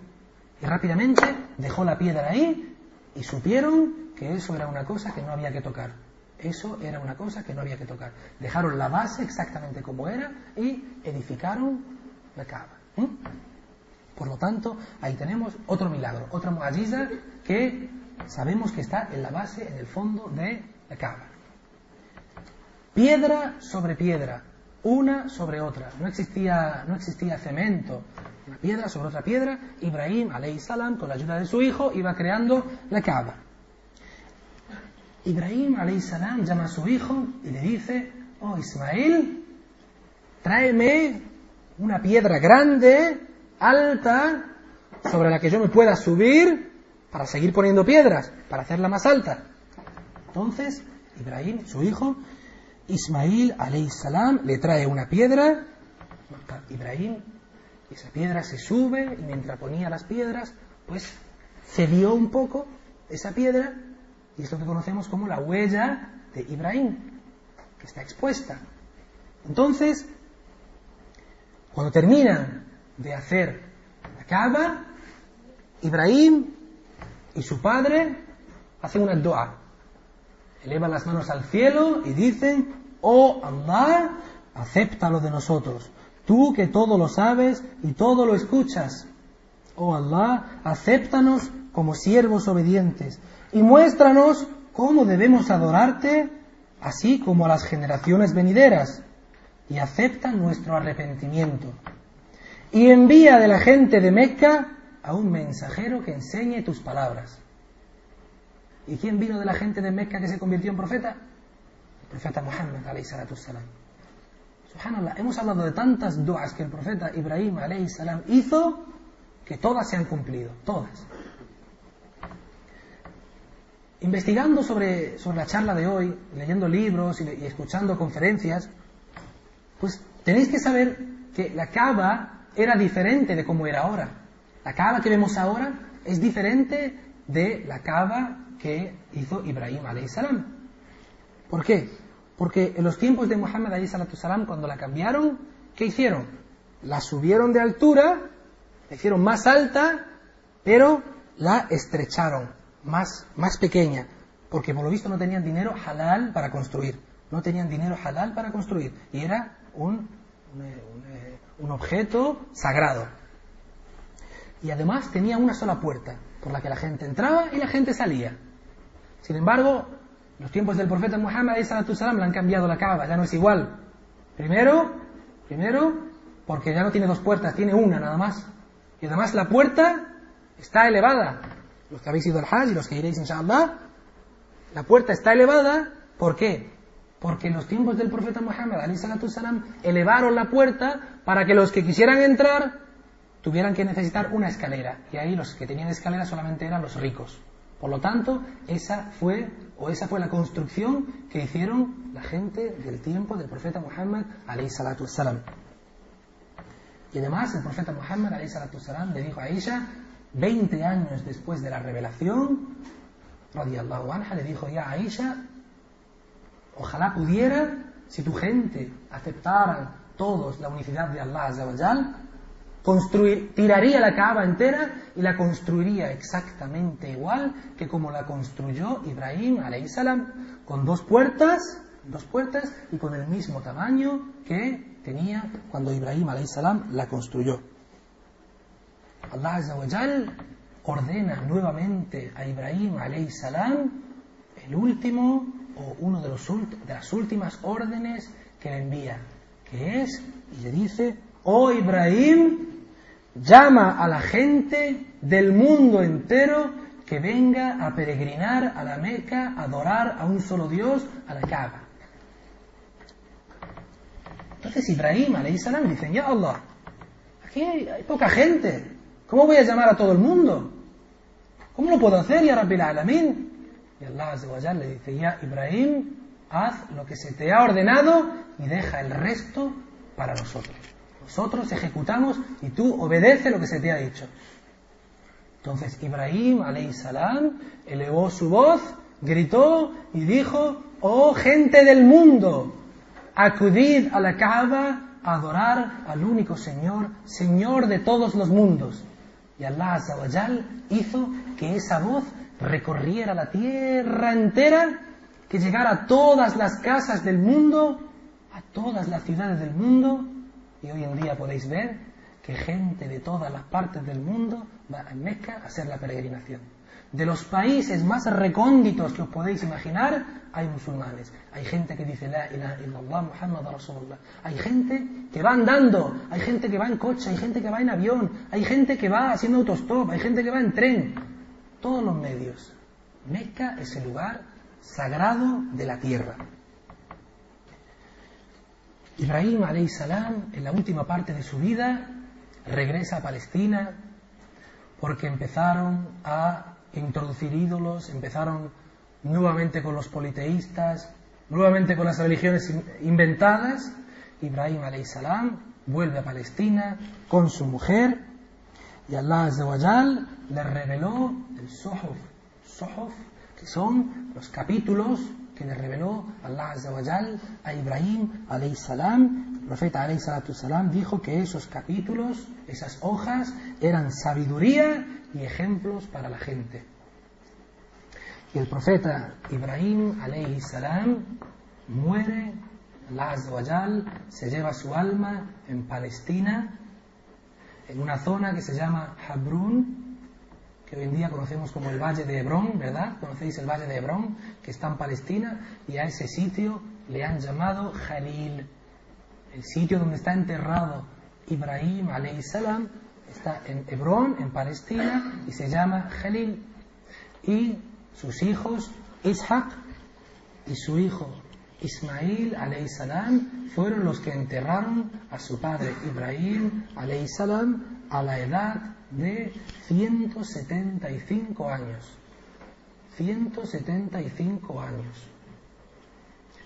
Y rápidamente dejó la piedra ahí y supieron que eso era una cosa que no había que tocar. Eso era una cosa que no había que tocar. Dejaron la base exactamente como era y edificaron la cava. Por lo tanto, ahí tenemos otro milagro, otra muajiza que sabemos que está en la base, en el fondo de la cava piedra sobre piedra, una sobre otra. No existía, no existía cemento. Una piedra sobre otra piedra. Ibrahim, salam, con la ayuda de su hijo, iba creando la cava. Ibrahim, salam, llama a su hijo y le dice, oh Ismael, tráeme una piedra grande, alta, sobre la que yo me pueda subir para seguir poniendo piedras, para hacerla más alta. Entonces, Ibrahim, su hijo, Ismail salam le trae una piedra, Ibrahim, esa piedra se sube y mientras ponía las piedras, pues cedió un poco esa piedra y es lo que conocemos como la huella de Ibrahim, que está expuesta. Entonces, cuando terminan de hacer la cava, Ibrahim y su padre hacen una dua elevan las manos al cielo y dicen, oh Allah, acéptalo de nosotros, tú que todo lo sabes y todo lo escuchas. Oh Allah, acéptanos como siervos obedientes y muéstranos cómo debemos adorarte, así como a las generaciones venideras, y acepta nuestro arrepentimiento. Y envía de la gente de Mecca a un mensajero que enseñe tus palabras. ¿Y quién vino de la gente de Mecca que se convirtió en profeta? El profeta Muhammad, salam. Subhanallah, hemos hablado de tantas duas que el profeta Ibrahim, salam, hizo, que todas se han cumplido, todas. Investigando sobre, sobre la charla de hoy, leyendo libros y, escuchando conferencias, pues tenéis que saber que la Kaaba era diferente de como era ahora. La Kaaba que vemos ahora es diferente de la Kaaba que hizo Ibrahim salam. ¿Por qué? Porque en los tiempos de Muhammad salam, cuando la cambiaron, ¿qué hicieron? La subieron de altura, la hicieron más alta, pero la estrecharon, más, más pequeña, porque por lo visto no tenían dinero halal para construir, no tenían dinero halal para construir, y era un, un objeto sagrado. Y además tenía una sola puerta, por la que la gente entraba y la gente salía. Sin embargo, los tiempos del profeta Muhammad le han cambiado la Kaaba, ya no es igual. Primero, primero, porque ya no tiene dos puertas, tiene una nada más. Y además la puerta está elevada. Los que habéis ido al Hajj y los que iréis inshallah, la puerta está elevada, ¿por qué? Porque en los tiempos del profeta Muhammad salam elevaron la puerta para que los que quisieran entrar tuvieran que necesitar una escalera. Y ahí los que tenían escalera solamente eran los ricos. Por lo tanto, esa fue, o esa fue la construcción que hicieron la gente del tiempo del profeta Muhammad salatu Y además el profeta Muhammad salatu le dijo a Aisha, 20 años después de la revelación, radiallahu anha, le dijo ya a Aisha, ojalá pudiera, si tu gente aceptara todos la unicidad de Allah construir, tiraría la Kaaba entera y la construiría exactamente igual que como la construyó Ibrahim salam, con dos puertas, dos puertas y con el mismo tamaño que tenía cuando Ibrahim salam la construyó. Allah ordena nuevamente a Ibrahim salam el último o uno de, los, de las últimas órdenes que le envía, que es, y le dice, oh Ibrahim, llama a la gente del mundo entero que venga a peregrinar a la Meca, a adorar a un solo Dios, a la Kaaba. Entonces Ibrahim, salam, dice, ya Allah, aquí hay, poca gente, ¿cómo voy a llamar a todo el mundo? ¿Cómo lo puedo hacer, ya Rabbil Alamin? Y Allah le dice, ya Ibrahim, haz lo que se te ha ordenado y deja el resto para nosotros. Nosotros ejecutamos y tú obedece lo que se te ha dicho. Entonces Ibrahim, salam, elevó su voz, gritó y dijo, oh gente del mundo, acudid a la Kaaba a adorar al único Señor, Señor de todos los mundos. Y Allah Azawajal hizo que esa voz recorriera la tierra entera, que llegara a todas las casas del mundo, a todas las ciudades del mundo, y hoy en día podéis ver que gente de todas las partes del mundo va a Mecca a hacer la peregrinación. De los países más recónditos que os podéis imaginar, hay musulmanes. Hay gente que dice La ilaha Muhammad Rasulullah. Hay gente que va andando, hay gente que va en coche, hay gente que va en avión, hay gente que va haciendo autostop, hay gente que va en tren. Todos los medios. Mecca es el lugar sagrado de la tierra. Ibrahim salam en la última parte de su vida regresa a Palestina porque empezaron a introducir ídolos, empezaron nuevamente con los politeístas, nuevamente con las religiones inventadas. Ibrahim salam vuelve a Palestina con su mujer y Allah le reveló el Sohof, Sohof, que son los capítulos que le reveló Allah a Ibrahim salam. El profeta salam dijo que esos capítulos, esas hojas, eran sabiduría y ejemplos para la gente. Y el profeta Ibrahim salam muere, Allah Azawajal se lleva su alma en Palestina, en una zona que se llama Habrun, que hoy en día conocemos como el Valle de Hebrón, ¿verdad? Conocéis el Valle de Hebrón, que está en Palestina, y a ese sitio le han llamado Jalil. El sitio donde está enterrado Ibrahim salam está en Hebrón, en Palestina, y se llama Jalil. Y sus hijos, Ishaq y su hijo Ismail salam fueron los que enterraron a su padre Ibrahim salam a la edad de 175 años. 175 años.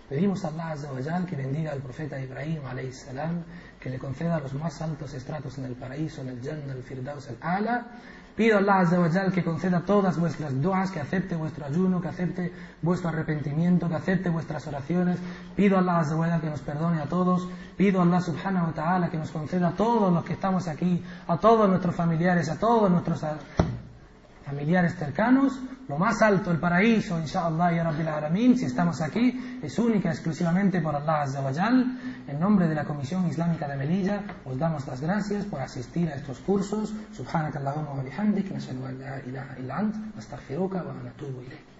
Pedimos a Allah que bendiga al profeta Ibrahim salam, que le conceda los más altos estratos en el paraíso, en el Jannah, el Firdaus, el Ala, Pido a Allah que conceda todas vuestras duas, que acepte vuestro ayuno, que acepte vuestro arrepentimiento, que acepte vuestras oraciones. Pido a Allah que nos perdone a todos. Pido a Allah Subhanahu wa Ta'ala que nos conceda a todos los que estamos aquí, a todos nuestros familiares, a todos nuestros familiares cercanos, lo más alto, el paraíso, inshallah, ya Rabbil Alamin, si estamos aquí, es única exclusivamente por Allah Azza wa En nombre de la Comisión Islámica de Melilla, os damos las gracias por asistir a estos cursos. Subhanakallahumma wa bihamdik, nashhadu an la ilaha illa ant, wa natubu ilayk.